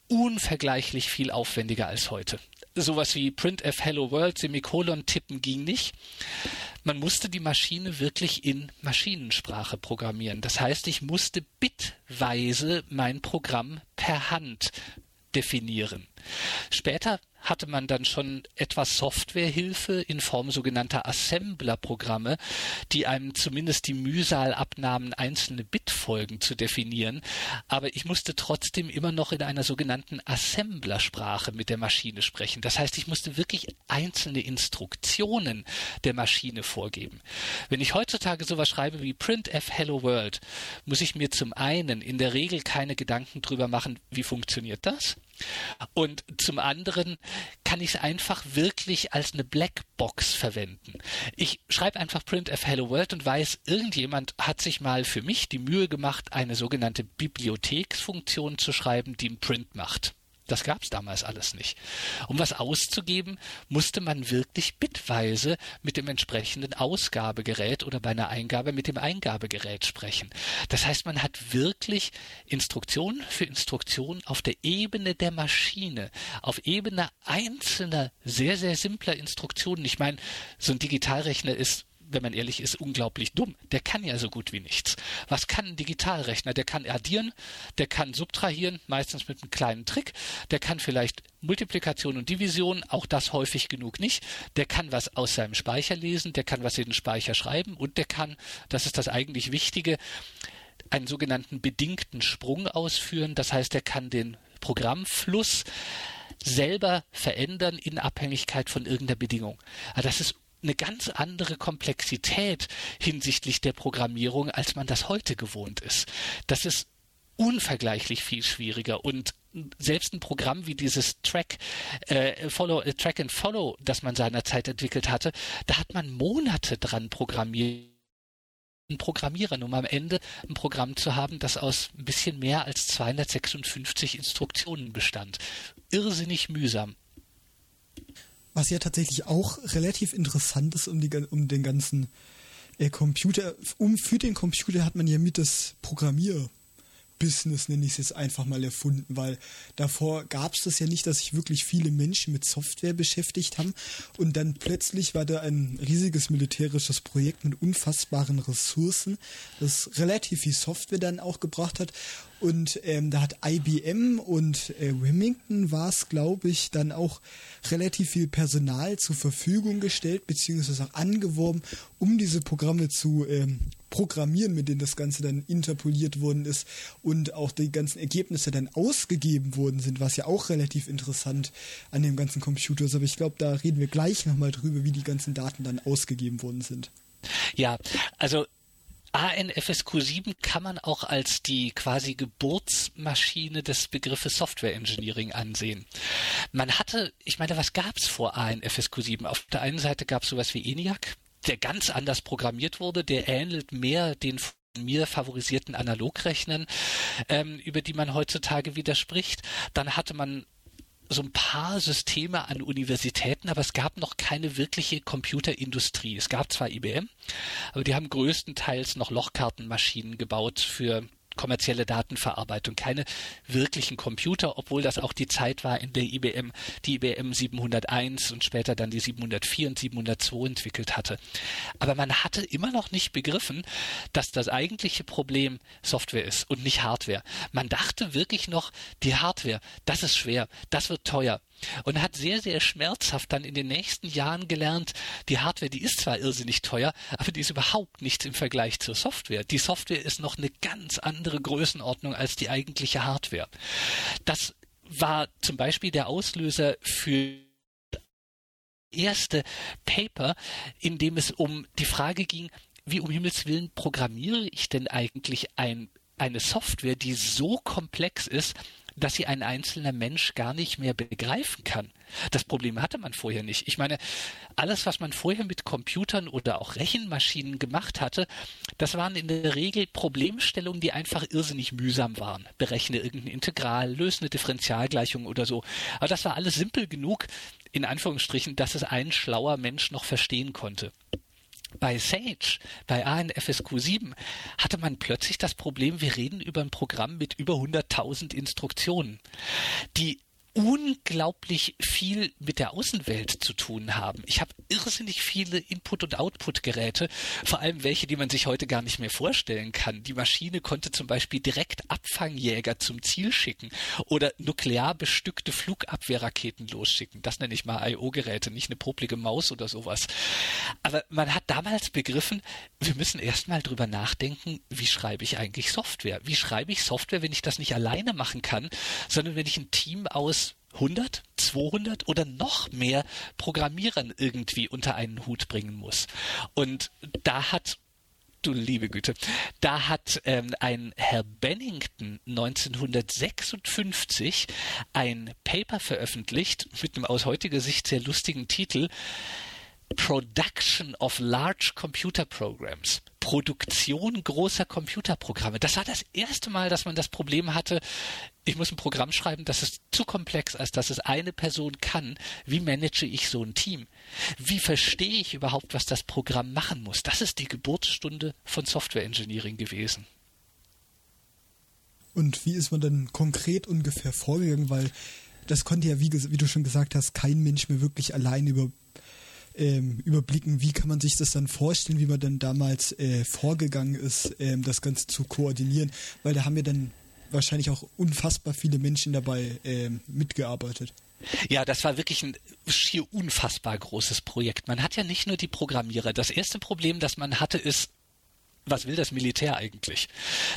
unvergleichlich viel aufwendiger als heute sowas wie printf Hello World Semikolon tippen ging nicht. Man musste die Maschine wirklich in Maschinensprache programmieren. Das heißt, ich musste bitweise mein Programm per Hand definieren. Später hatte man dann schon etwas Softwarehilfe in Form sogenannter Assembler-Programme, die einem zumindest die Mühsal abnahmen, einzelne Bitfolgen zu definieren. Aber ich musste trotzdem immer noch in einer sogenannten Assemblersprache mit der Maschine sprechen. Das heißt, ich musste wirklich einzelne Instruktionen der Maschine vorgeben. Wenn ich heutzutage sowas schreibe wie printf Hello World, muss ich mir zum einen in der Regel keine Gedanken drüber machen, wie funktioniert das? Und zum anderen kann ich es einfach wirklich als eine Blackbox verwenden. Ich schreibe einfach printf Hello World und weiß, irgendjemand hat sich mal für mich die Mühe gemacht, eine sogenannte Bibliotheksfunktion zu schreiben, die einen Print macht. Das gab es damals alles nicht. Um was auszugeben, musste man wirklich bitweise mit dem entsprechenden Ausgabegerät oder bei einer Eingabe mit dem Eingabegerät sprechen. Das heißt, man hat wirklich Instruktion für Instruktion auf der Ebene der Maschine, auf Ebene einzelner, sehr, sehr simpler Instruktionen. Ich meine, so ein Digitalrechner ist wenn man ehrlich ist, unglaublich dumm. Der kann ja so gut wie nichts. Was kann ein Digitalrechner? Der kann addieren, der kann subtrahieren, meistens mit einem kleinen Trick. Der kann vielleicht Multiplikation und Division, auch das häufig genug nicht. Der kann was aus seinem Speicher lesen, der kann was in den Speicher schreiben und der kann, das ist das eigentlich Wichtige, einen sogenannten bedingten Sprung ausführen. Das heißt, er kann den Programmfluss selber verändern in Abhängigkeit von irgendeiner Bedingung. Also das ist eine ganz andere Komplexität hinsichtlich der Programmierung, als man das heute gewohnt ist. Das ist unvergleichlich viel schwieriger und selbst ein Programm wie dieses Track, äh, Follow, äh, Track and Follow, das man seinerzeit entwickelt hatte, da hat man Monate dran programmiert Programmierern, um am Ende ein Programm zu haben, das aus ein bisschen mehr als 256 Instruktionen bestand. Irrsinnig mühsam. Was ja tatsächlich auch relativ interessant ist um, die, um den ganzen äh, Computer, um für den Computer hat man ja mit das Programmier Business, nenne ich es jetzt einfach mal, erfunden, weil davor gab es das ja nicht, dass sich wirklich viele Menschen mit Software beschäftigt haben. Und dann plötzlich war da ein riesiges militärisches Projekt mit unfassbaren Ressourcen, das relativ viel Software dann auch gebracht hat. Und ähm, da hat IBM und äh, Remington war es, glaube ich, dann auch relativ viel Personal zur Verfügung gestellt, beziehungsweise auch angeworben, um diese Programme zu ähm, programmieren, mit denen das Ganze dann interpoliert worden ist und auch die ganzen Ergebnisse dann ausgegeben worden sind, was ja auch relativ interessant an dem ganzen Computer ist. Aber ich glaube, da reden wir gleich nochmal drüber, wie die ganzen Daten dann ausgegeben worden sind. Ja, also ANFSQ7 kann man auch als die quasi Geburtsmaschine des Begriffes Software Engineering ansehen. Man hatte, ich meine, was gab es vor ANFSQ7? Auf der einen Seite gab es sowas wie ENIAC, der ganz anders programmiert wurde, der ähnelt mehr den von mir favorisierten Analogrechnern, ähm, über die man heutzutage widerspricht. Dann hatte man so ein paar Systeme an Universitäten, aber es gab noch keine wirkliche Computerindustrie. Es gab zwar IBM, aber die haben größtenteils noch Lochkartenmaschinen gebaut für kommerzielle Datenverarbeitung, keine wirklichen Computer, obwohl das auch die Zeit war, in der IBM die IBM 701 und später dann die 704 und 702 entwickelt hatte. Aber man hatte immer noch nicht begriffen, dass das eigentliche Problem Software ist und nicht Hardware. Man dachte wirklich noch, die Hardware, das ist schwer, das wird teuer und hat sehr, sehr schmerzhaft dann in den nächsten Jahren gelernt, die Hardware, die ist zwar irrsinnig teuer, aber die ist überhaupt nichts im Vergleich zur Software. Die Software ist noch eine ganz andere Größenordnung als die eigentliche Hardware. Das war zum Beispiel der Auslöser für erste Paper, in dem es um die Frage ging, wie um Himmels Willen programmiere ich denn eigentlich ein, eine Software, die so komplex ist, dass sie ein einzelner Mensch gar nicht mehr begreifen kann. Das Problem hatte man vorher nicht. Ich meine, alles, was man vorher mit Computern oder auch Rechenmaschinen gemacht hatte, das waren in der Regel Problemstellungen, die einfach irrsinnig mühsam waren. Berechne irgendein Integral, löse eine Differentialgleichung oder so. Aber das war alles simpel genug, in Anführungsstrichen, dass es ein schlauer Mensch noch verstehen konnte. Bei Sage, bei ANFSQ7, hatte man plötzlich das Problem, wir reden über ein Programm mit über 100.000 Instruktionen, die unglaublich viel mit der Außenwelt zu tun haben. Ich habe irrsinnig viele Input- und Output-Geräte, vor allem welche, die man sich heute gar nicht mehr vorstellen kann. Die Maschine konnte zum Beispiel direkt Abfangjäger zum Ziel schicken oder nuklear bestückte Flugabwehrraketen losschicken. Das nenne ich mal IO-Geräte, nicht eine poplige Maus oder sowas. Aber man hat damals begriffen, wir müssen erstmal drüber nachdenken, wie schreibe ich eigentlich Software? Wie schreibe ich Software, wenn ich das nicht alleine machen kann, sondern wenn ich ein Team aus 100, 200 oder noch mehr Programmierern irgendwie unter einen Hut bringen muss. Und da hat du liebe Güte. Da hat ähm, ein Herr Bennington 1956 ein Paper veröffentlicht mit einem aus heutiger Sicht sehr lustigen Titel Production of Large Computer Programs. Produktion großer Computerprogramme. Das war das erste Mal, dass man das Problem hatte, ich muss ein Programm schreiben, das ist zu komplex, als dass es eine Person kann. Wie manage ich so ein Team? Wie verstehe ich überhaupt, was das Programm machen muss? Das ist die Geburtsstunde von Software Engineering gewesen. Und wie ist man dann konkret ungefähr vorgegangen? Weil das konnte ja, wie, wie du schon gesagt hast, kein Mensch mehr wirklich allein über ähm, überblicken, wie kann man sich das dann vorstellen, wie man dann damals äh, vorgegangen ist, ähm, das Ganze zu koordinieren, weil da haben ja dann wahrscheinlich auch unfassbar viele Menschen dabei ähm, mitgearbeitet. Ja, das war wirklich ein schier unfassbar großes Projekt. Man hat ja nicht nur die Programmierer. Das erste Problem, das man hatte, ist, was will das Militär eigentlich?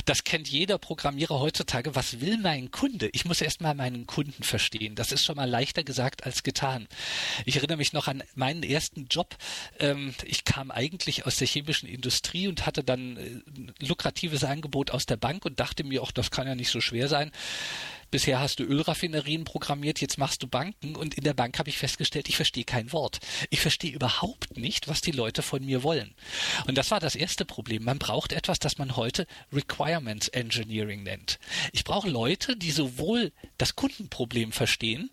Das kennt jeder Programmierer heutzutage. Was will mein Kunde? Ich muss erst mal meinen Kunden verstehen. Das ist schon mal leichter gesagt als getan. Ich erinnere mich noch an meinen ersten Job. Ähm, ich kam eigentlich aus der chemischen Industrie und hatte dann ein äh, lukratives Angebot aus der Bank und dachte mir, auch das kann ja nicht so schwer sein bisher hast du Ölraffinerien programmiert, jetzt machst du Banken und in der Bank habe ich festgestellt, ich verstehe kein Wort. Ich verstehe überhaupt nicht, was die Leute von mir wollen. Und das war das erste Problem. Man braucht etwas, das man heute Requirements Engineering nennt. Ich brauche Leute, die sowohl das Kundenproblem verstehen,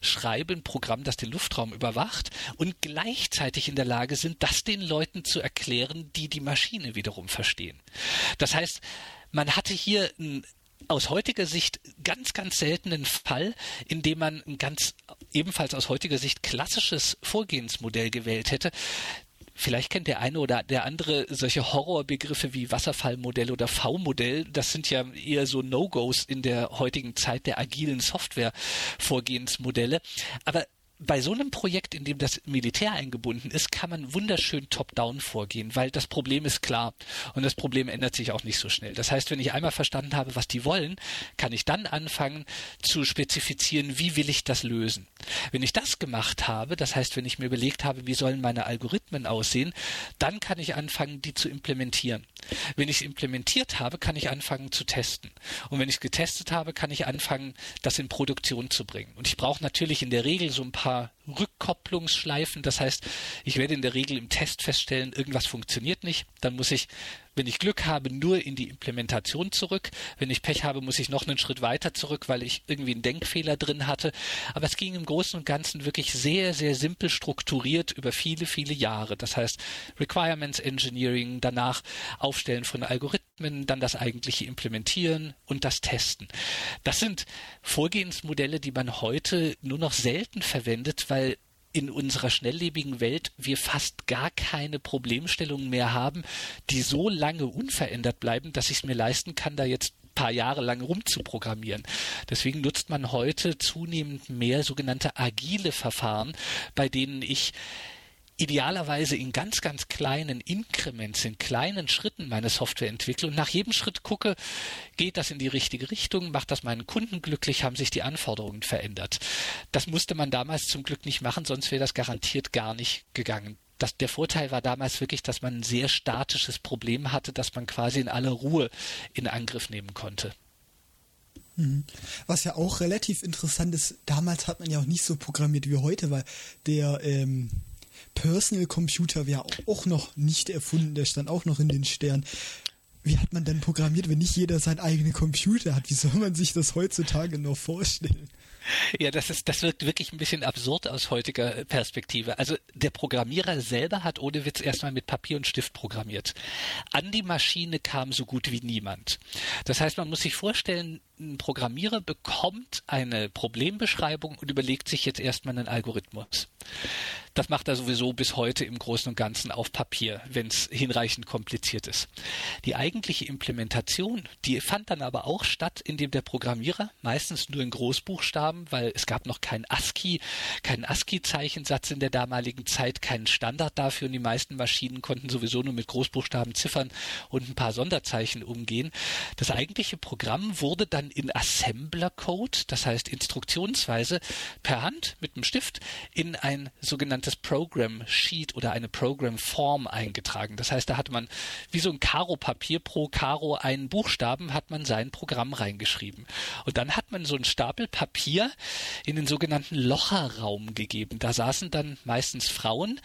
schreiben ein Programm, das den Luftraum überwacht und gleichzeitig in der Lage sind, das den Leuten zu erklären, die die Maschine wiederum verstehen. Das heißt, man hatte hier ein aus heutiger Sicht ganz, ganz seltenen Fall, in dem man ein ganz ebenfalls aus heutiger Sicht klassisches Vorgehensmodell gewählt hätte. Vielleicht kennt der eine oder der andere solche Horrorbegriffe wie Wasserfallmodell oder V-Modell. Das sind ja eher so No-Gos in der heutigen Zeit der agilen Software-Vorgehensmodelle. Aber bei so einem Projekt, in dem das Militär eingebunden ist, kann man wunderschön top-down vorgehen, weil das Problem ist klar und das Problem ändert sich auch nicht so schnell. Das heißt, wenn ich einmal verstanden habe, was die wollen, kann ich dann anfangen zu spezifizieren, wie will ich das lösen. Wenn ich das gemacht habe, das heißt, wenn ich mir überlegt habe, wie sollen meine Algorithmen aussehen, dann kann ich anfangen, die zu implementieren. Wenn ich implementiert habe, kann ich anfangen zu testen. Und wenn ich es getestet habe, kann ich anfangen, das in Produktion zu bringen. Und ich brauche natürlich in der Regel so ein paar Rückkopplungsschleifen. Das heißt, ich werde in der Regel im Test feststellen, irgendwas funktioniert nicht. Dann muss ich, wenn ich Glück habe, nur in die Implementation zurück. Wenn ich Pech habe, muss ich noch einen Schritt weiter zurück, weil ich irgendwie einen Denkfehler drin hatte. Aber es ging im Großen und Ganzen wirklich sehr, sehr simpel strukturiert über viele, viele Jahre. Das heißt, Requirements Engineering, danach Aufstellen von Algorithmen, dann das eigentliche Implementieren und das Testen. Das sind Vorgehensmodelle, die man heute nur noch selten verwendet, weil weil in unserer schnelllebigen Welt wir fast gar keine Problemstellungen mehr haben, die so lange unverändert bleiben, dass ich es mir leisten kann, da jetzt ein paar Jahre lang rumzuprogrammieren. Deswegen nutzt man heute zunehmend mehr sogenannte agile Verfahren, bei denen ich idealerweise in ganz, ganz kleinen Inkrements, in kleinen Schritten meine Software entwickle und nach jedem Schritt gucke, geht das in die richtige Richtung, macht das meinen Kunden glücklich, haben sich die Anforderungen verändert. Das musste man damals zum Glück nicht machen, sonst wäre das garantiert gar nicht gegangen. Das, der Vorteil war damals wirklich, dass man ein sehr statisches Problem hatte, das man quasi in aller Ruhe in Angriff nehmen konnte. Mhm. Was ja auch relativ interessant ist, damals hat man ja auch nicht so programmiert wie heute, weil der ähm, Personal Computer wäre auch noch nicht erfunden, der stand auch noch in den Sternen. Wie hat man denn programmiert, wenn nicht jeder seinen eigenen Computer hat? Wie soll man sich das heutzutage noch vorstellen? Ja, das ist, das wirkt wirklich ein bisschen absurd aus heutiger Perspektive. Also der Programmierer selber hat ohne Witz erstmal mit Papier und Stift programmiert. An die Maschine kam so gut wie niemand. Das heißt, man muss sich vorstellen, ein Programmierer bekommt eine Problembeschreibung und überlegt sich jetzt erstmal einen Algorithmus. Das macht er sowieso bis heute im Großen und Ganzen auf Papier, wenn es hinreichend kompliziert ist. Die eigentliche Implementation, die fand dann aber auch statt, indem der Programmierer meistens nur in Großbuchstaben, weil es gab noch kein ASCII, keinen ASCII-Zeichensatz in der damaligen Zeit, keinen Standard dafür und die meisten Maschinen konnten sowieso nur mit Großbuchstaben, Ziffern und ein paar Sonderzeichen umgehen. Das eigentliche Programm wurde dann in Assembler-Code, das heißt instruktionsweise, per Hand mit einem Stift in ein sogenanntes sogenanntes Program Sheet oder eine Program Form eingetragen. Das heißt, da hat man wie so ein Karo-Papier pro Karo einen Buchstaben, hat man sein Programm reingeschrieben. Und dann hat man so einen Stapel Papier in den sogenannten Locherraum gegeben. Da saßen dann meistens Frauen,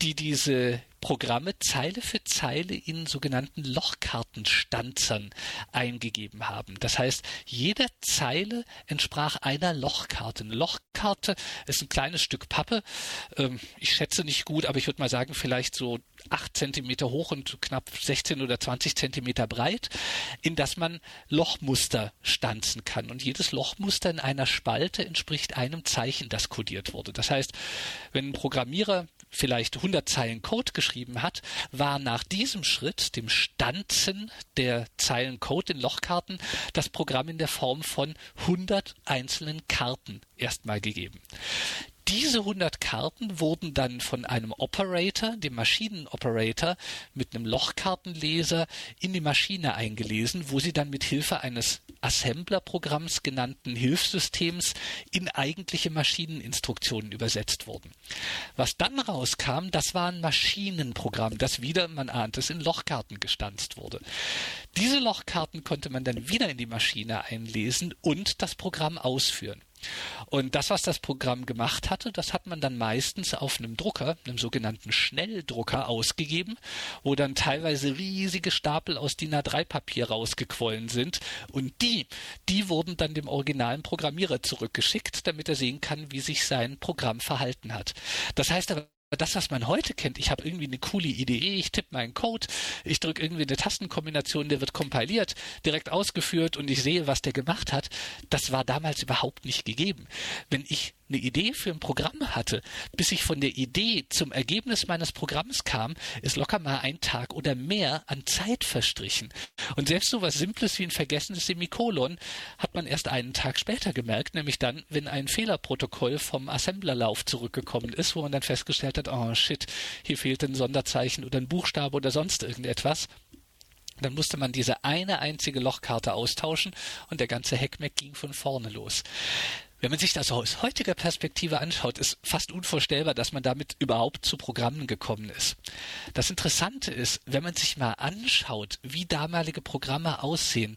die diese Programme Zeile für Zeile in sogenannten Lochkartenstanzern eingegeben haben. Das heißt, jede Zeile entsprach einer Lochkarte. Eine Lochkarte ist ein kleines Stück Pappe. Ähm, ich schätze nicht gut, aber ich würde mal sagen, vielleicht so acht Zentimeter hoch und knapp 16 oder 20 Zentimeter breit, in das man Lochmuster stanzen kann. Und jedes Lochmuster in einer Spalte entspricht einem Zeichen, das kodiert wurde. Das heißt, wenn ein Programmierer vielleicht 100 Zeilen Code geschrieben hat, war nach diesem Schritt, dem Stanzen der Zeilen Code in Lochkarten, das Programm in der Form von 100 einzelnen Karten erstmal gegeben. Diese 100 Karten wurden dann von einem Operator, dem Maschinenoperator, mit einem Lochkartenleser in die Maschine eingelesen, wo sie dann mit Hilfe eines Assembler-Programms genannten Hilfssystems in eigentliche Maschineninstruktionen übersetzt wurden. Was dann rauskam, das war ein Maschinenprogramm, das wieder, man ahnt es, in Lochkarten gestanzt wurde. Diese Lochkarten konnte man dann wieder in die Maschine einlesen und das Programm ausführen. Und das, was das Programm gemacht hatte, das hat man dann meistens auf einem Drucker, einem sogenannten Schnelldrucker ausgegeben, wo dann teilweise riesige Stapel aus DIN A3-Papier rausgequollen sind. Und die, die wurden dann dem originalen Programmierer zurückgeschickt, damit er sehen kann, wie sich sein Programm verhalten hat. Das heißt aber das, was man heute kennt, ich habe irgendwie eine coole Idee, ich tippe meinen Code, ich drücke irgendwie eine Tastenkombination, der wird kompiliert, direkt ausgeführt und ich sehe, was der gemacht hat, das war damals überhaupt nicht gegeben. Wenn ich eine Idee für ein Programm hatte, bis ich von der Idee zum Ergebnis meines Programms kam, ist locker mal ein Tag oder mehr an Zeit verstrichen. Und selbst so was Simples wie ein vergessenes Semikolon hat man erst einen Tag später gemerkt, nämlich dann, wenn ein Fehlerprotokoll vom Assemblerlauf zurückgekommen ist, wo man dann festgestellt hat, oh shit, hier fehlt ein Sonderzeichen oder ein Buchstabe oder sonst irgendetwas. Dann musste man diese eine einzige Lochkarte austauschen und der ganze Heckmeck ging von vorne los. Wenn man sich das aus heutiger Perspektive anschaut, ist fast unvorstellbar, dass man damit überhaupt zu Programmen gekommen ist. Das Interessante ist, wenn man sich mal anschaut, wie damalige Programme aussehen,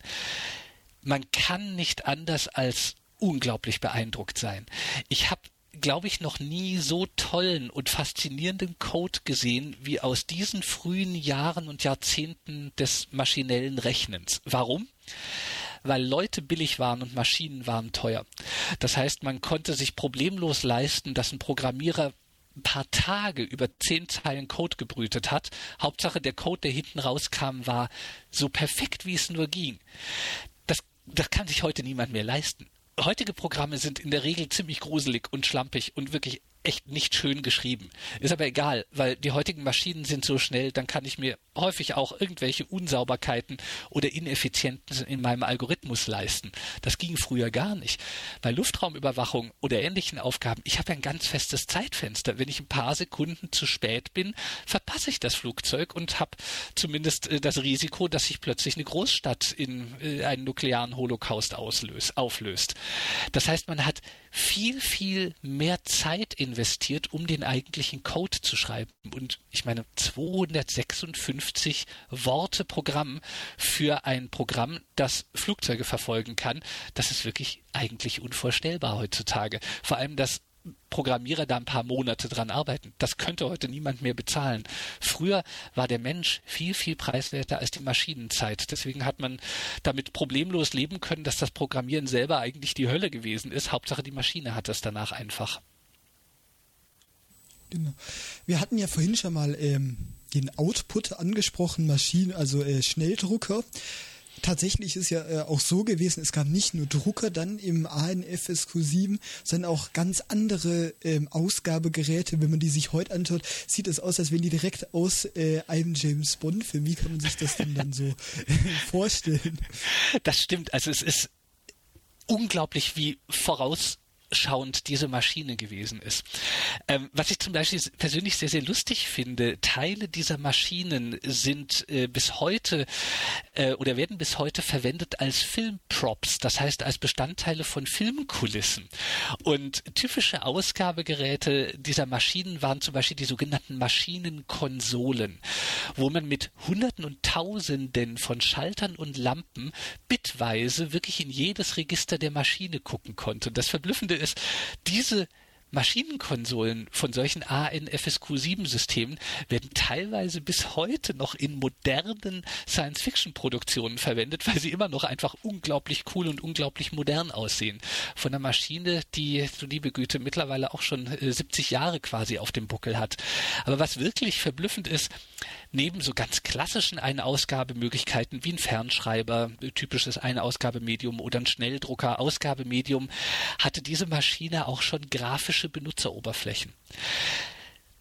man kann nicht anders als unglaublich beeindruckt sein. Ich habe glaube ich, noch nie so tollen und faszinierenden Code gesehen wie aus diesen frühen Jahren und Jahrzehnten des maschinellen Rechnens. Warum? Weil Leute billig waren und Maschinen waren teuer. Das heißt, man konnte sich problemlos leisten, dass ein Programmierer ein paar Tage über zehn Zeilen Code gebrütet hat. Hauptsache der Code, der hinten rauskam, war so perfekt, wie es nur ging. Das, das kann sich heute niemand mehr leisten. Heutige Programme sind in der Regel ziemlich gruselig und schlampig und wirklich echt nicht schön geschrieben. Ist aber egal, weil die heutigen Maschinen sind so schnell, dann kann ich mir häufig auch irgendwelche Unsauberkeiten oder Ineffizienzen in meinem Algorithmus leisten. Das ging früher gar nicht. Bei Luftraumüberwachung oder ähnlichen Aufgaben, ich habe ein ganz festes Zeitfenster. Wenn ich ein paar Sekunden zu spät bin, verpasse ich das Flugzeug und habe zumindest äh, das Risiko, dass sich plötzlich eine Großstadt in äh, einen nuklearen Holocaust auslöst, auflöst. Das heißt, man hat viel, viel mehr Zeit investiert, um den eigentlichen Code zu schreiben. Und ich meine, 256 Worte Programm für ein Programm, das Flugzeuge verfolgen kann, das ist wirklich eigentlich unvorstellbar heutzutage. Vor allem, dass Programmierer da ein paar Monate dran arbeiten. Das könnte heute niemand mehr bezahlen. Früher war der Mensch viel, viel preiswerter als die Maschinenzeit. Deswegen hat man damit problemlos leben können, dass das Programmieren selber eigentlich die Hölle gewesen ist. Hauptsache die Maschine hat es danach einfach. Genau. Wir hatten ja vorhin schon mal ähm, den Output angesprochen, Maschinen, also äh, Schnelldrucker tatsächlich ist ja äh, auch so gewesen, es gab nicht nur Drucker dann im ANF SQ7, sondern auch ganz andere ähm, Ausgabegeräte. Wenn man die sich heute anschaut, sieht es aus, als wenn die direkt aus äh, einem James Bond-Film. Wie kann man sich das denn dann so äh, <laughs> vorstellen? Das stimmt. Also es ist unglaublich, wie voraus schauend diese Maschine gewesen ist. Ähm, was ich zum Beispiel persönlich sehr, sehr lustig finde, Teile dieser Maschinen sind äh, bis heute äh, oder werden bis heute verwendet als Filmprops, das heißt als Bestandteile von Filmkulissen. Und typische Ausgabegeräte dieser Maschinen waren zum Beispiel die sogenannten Maschinenkonsolen, wo man mit Hunderten und Tausenden von Schaltern und Lampen bitweise wirklich in jedes Register der Maschine gucken konnte. Das Verblüffende ist, diese Maschinenkonsolen von solchen ANFSQ7-Systemen werden teilweise bis heute noch in modernen Science-Fiction-Produktionen verwendet, weil sie immer noch einfach unglaublich cool und unglaublich modern aussehen. Von einer Maschine, die, so liebe Güte, mittlerweile auch schon 70 äh, Jahre quasi auf dem Buckel hat. Aber was wirklich verblüffend ist, neben so ganz klassischen Einausgabemöglichkeiten wie ein Fernschreiber, typisches Einausgabemedium oder ein Schnelldrucker, Ausgabemedium, hatte diese Maschine auch schon grafische Benutzeroberflächen.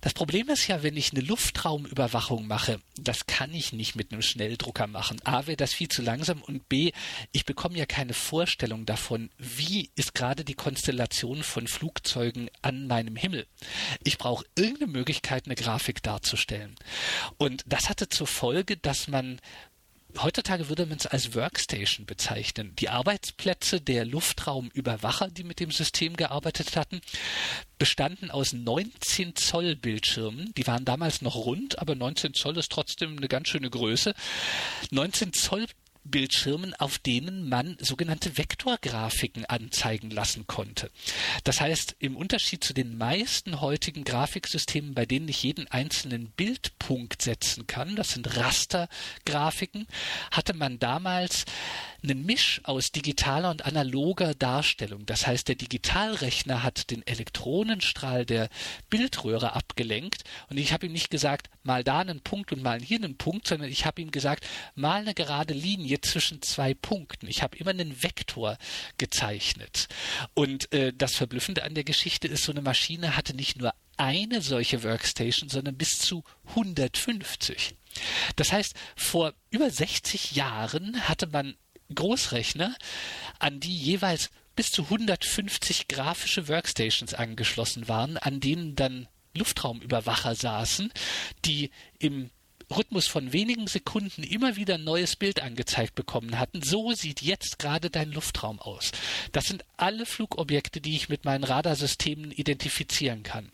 Das Problem ist ja, wenn ich eine Luftraumüberwachung mache, das kann ich nicht mit einem Schnelldrucker machen. A, wäre das viel zu langsam und B, ich bekomme ja keine Vorstellung davon, wie ist gerade die Konstellation von Flugzeugen an meinem Himmel. Ich brauche irgendeine Möglichkeit, eine Grafik darzustellen. Und das hatte zur Folge, dass man heutzutage würde man es als Workstation bezeichnen. Die Arbeitsplätze der Luftraumüberwacher, die mit dem System gearbeitet hatten, bestanden aus 19 Zoll Bildschirmen. Die waren damals noch rund, aber 19 Zoll ist trotzdem eine ganz schöne Größe. 19 Zoll Bildschirmen, auf denen man sogenannte Vektorgrafiken anzeigen lassen konnte. Das heißt, im Unterschied zu den meisten heutigen Grafiksystemen, bei denen ich jeden einzelnen Bildpunkt setzen kann, das sind Rastergrafiken, hatte man damals einen Misch aus digitaler und analoger Darstellung. Das heißt, der Digitalrechner hat den Elektronenstrahl der Bildröhre abgelenkt und ich habe ihm nicht gesagt, mal da einen Punkt und mal hier einen Punkt, sondern ich habe ihm gesagt, mal eine gerade Linie zwischen zwei Punkten. Ich habe immer einen Vektor gezeichnet. Und äh, das Verblüffende an der Geschichte ist, so eine Maschine hatte nicht nur eine solche Workstation, sondern bis zu 150. Das heißt, vor über 60 Jahren hatte man Großrechner, an die jeweils bis zu 150 grafische Workstations angeschlossen waren, an denen dann Luftraumüberwacher saßen, die im Rhythmus von wenigen Sekunden immer wieder ein neues Bild angezeigt bekommen hatten. So sieht jetzt gerade dein Luftraum aus. Das sind alle Flugobjekte, die ich mit meinen Radarsystemen identifizieren kann.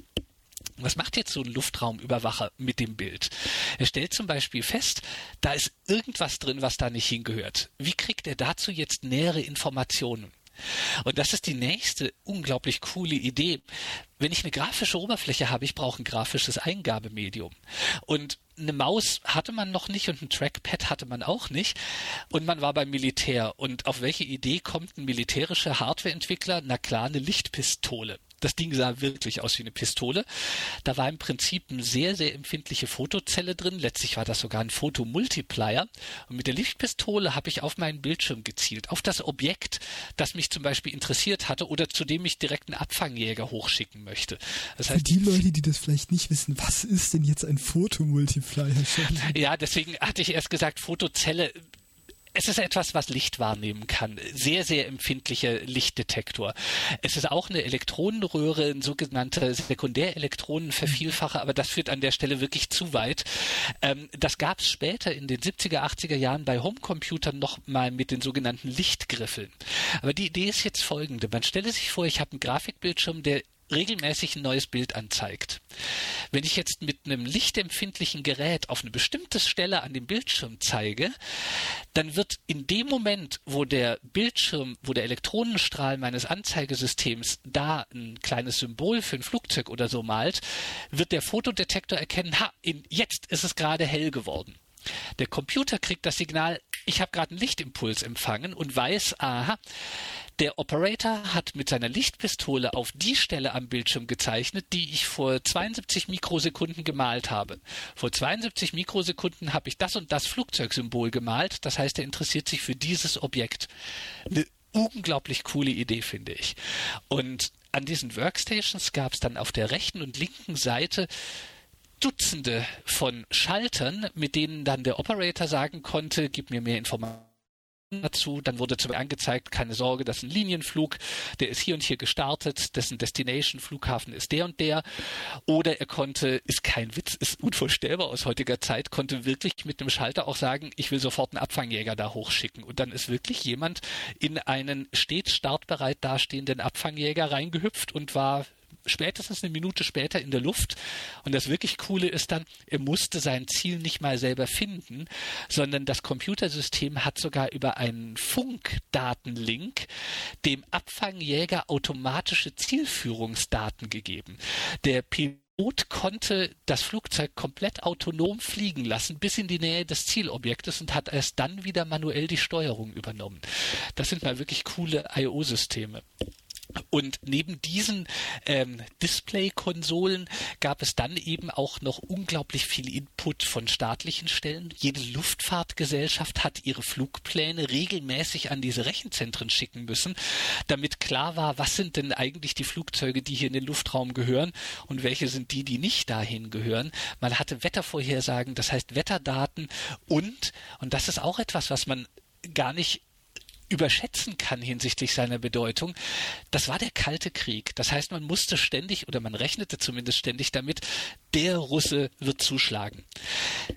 Was macht jetzt so ein Luftraumüberwacher mit dem Bild? Er stellt zum Beispiel fest, da ist irgendwas drin, was da nicht hingehört. Wie kriegt er dazu jetzt nähere Informationen? Und das ist die nächste unglaublich coole Idee. Wenn ich eine grafische Oberfläche habe, ich brauche ein grafisches Eingabemedium. Und eine Maus hatte man noch nicht und ein Trackpad hatte man auch nicht. Und man war beim Militär. Und auf welche Idee kommt ein militärischer Hardwareentwickler? Na klar, eine Lichtpistole. Das Ding sah wirklich aus wie eine Pistole. Da war im Prinzip eine sehr, sehr empfindliche Fotozelle drin. Letztlich war das sogar ein Fotomultiplier. Und mit der Lichtpistole habe ich auf meinen Bildschirm gezielt, auf das Objekt, das mich zum Beispiel interessiert hatte oder zu dem ich direkt einen Abfangjäger hochschicken möchte. Das heißt, Für die Leute, die das vielleicht nicht wissen, was ist denn jetzt ein Fotomultiplier? Ja, deswegen hatte ich erst gesagt, Fotozelle es ist etwas, was Licht wahrnehmen kann. Sehr, sehr empfindlicher Lichtdetektor. Es ist auch eine Elektronenröhre, ein sogenannter Sekundärelektronenvervielfacher, aber das führt an der Stelle wirklich zu weit. Ähm, das gab es später in den 70er, 80er Jahren bei Homecomputern noch mal mit den sogenannten Lichtgriffeln. Aber die Idee ist jetzt folgende. Man stelle sich vor, ich habe einen Grafikbildschirm, der regelmäßig ein neues Bild anzeigt. Wenn ich jetzt mit einem lichtempfindlichen Gerät auf eine bestimmte Stelle an dem Bildschirm zeige, dann wird in dem Moment, wo der Bildschirm, wo der Elektronenstrahl meines Anzeigesystems da ein kleines Symbol für ein Flugzeug oder so malt, wird der Fotodetektor erkennen, ha, in, jetzt ist es gerade hell geworden. Der Computer kriegt das Signal, ich habe gerade einen Lichtimpuls empfangen und weiß, aha, der Operator hat mit seiner Lichtpistole auf die Stelle am Bildschirm gezeichnet, die ich vor 72 Mikrosekunden gemalt habe. Vor 72 Mikrosekunden habe ich das und das Flugzeugsymbol gemalt. Das heißt, er interessiert sich für dieses Objekt. Eine unglaublich coole Idee, finde ich. Und an diesen Workstations gab es dann auf der rechten und linken Seite Dutzende von Schaltern, mit denen dann der Operator sagen konnte, gib mir mehr Informationen dazu. Dann wurde zum angezeigt, keine Sorge, das ist ein Linienflug, der ist hier und hier gestartet, dessen Destination-Flughafen ist der und der. Oder er konnte, ist kein Witz, ist unvorstellbar aus heutiger Zeit, konnte wirklich mit einem Schalter auch sagen, ich will sofort einen Abfangjäger da hochschicken. Und dann ist wirklich jemand in einen stets startbereit dastehenden Abfangjäger reingehüpft und war spätestens eine Minute später in der Luft. Und das wirklich Coole ist dann, er musste sein Ziel nicht mal selber finden, sondern das Computersystem hat sogar über einen Funkdatenlink dem Abfangjäger automatische Zielführungsdaten gegeben. Der Pilot konnte das Flugzeug komplett autonom fliegen lassen bis in die Nähe des Zielobjektes und hat erst dann wieder manuell die Steuerung übernommen. Das sind mal wirklich coole IO-Systeme. Und neben diesen ähm, Display-Konsolen gab es dann eben auch noch unglaublich viel Input von staatlichen Stellen. Jede Luftfahrtgesellschaft hat ihre Flugpläne regelmäßig an diese Rechenzentren schicken müssen, damit klar war, was sind denn eigentlich die Flugzeuge, die hier in den Luftraum gehören und welche sind die, die nicht dahin gehören. Man hatte Wettervorhersagen, das heißt Wetterdaten und, und das ist auch etwas, was man gar nicht überschätzen kann hinsichtlich seiner Bedeutung, das war der Kalte Krieg. Das heißt, man musste ständig oder man rechnete zumindest ständig damit, der Russe wird zuschlagen.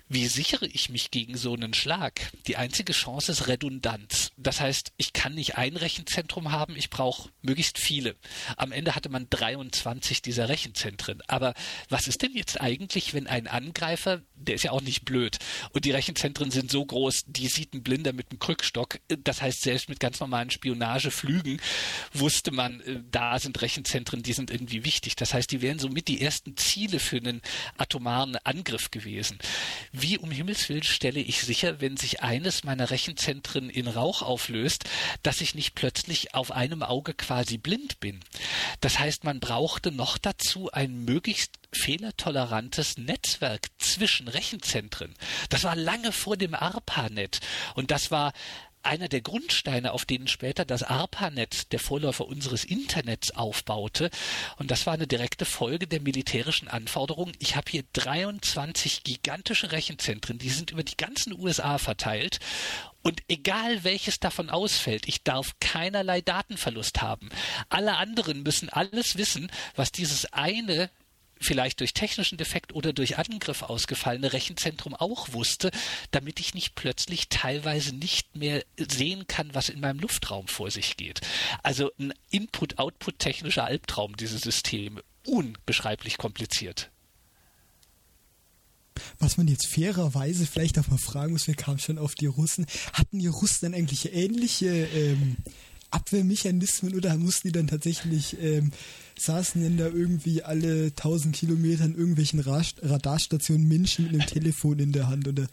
Wie sichere ich mich gegen so einen Schlag? Die einzige Chance ist Redundanz. Das heißt, ich kann nicht ein Rechenzentrum haben, ich brauche möglichst viele. Am Ende hatte man 23 dieser Rechenzentren. Aber was ist denn jetzt eigentlich, wenn ein Angreifer, der ist ja auch nicht blöd, und die Rechenzentren sind so groß, die sieht ein Blinder mit einem Krückstock. Das heißt, selbst mit ganz normalen Spionageflügen wusste man, äh, da sind Rechenzentren, die sind irgendwie wichtig. Das heißt, die wären somit die ersten Ziele für einen atomaren Angriff gewesen. Wie um Himmels Willen stelle ich sicher, wenn sich eines meiner Rechenzentren in Rauch auflöst, dass ich nicht plötzlich auf einem Auge quasi blind bin. Das heißt, man brauchte noch dazu ein möglichst fehlertolerantes Netzwerk zwischen Rechenzentren. Das war lange vor dem ARPANET und das war einer der Grundsteine, auf denen später das ARPANET, der Vorläufer unseres Internets, aufbaute. Und das war eine direkte Folge der militärischen Anforderungen. Ich habe hier 23 gigantische Rechenzentren, die sind über die ganzen USA verteilt. Und egal welches davon ausfällt, ich darf keinerlei Datenverlust haben. Alle anderen müssen alles wissen, was dieses eine vielleicht durch technischen Defekt oder durch Angriff ausgefallene Rechenzentrum auch wusste, damit ich nicht plötzlich teilweise nicht mehr sehen kann, was in meinem Luftraum vor sich geht. Also ein Input-Output technischer Albtraum, diese Systeme. Unbeschreiblich kompliziert. Was man jetzt fairerweise vielleicht auch mal fragen muss, wir kamen schon auf die Russen. Hatten die Russen dann eigentlich ähnliche ähm, Abwehrmechanismen oder mussten die dann tatsächlich ähm, saßen denn da irgendwie alle 1000 Kilometer in irgendwelchen Radarstationen Menschen mit einem Telefon in der Hand oder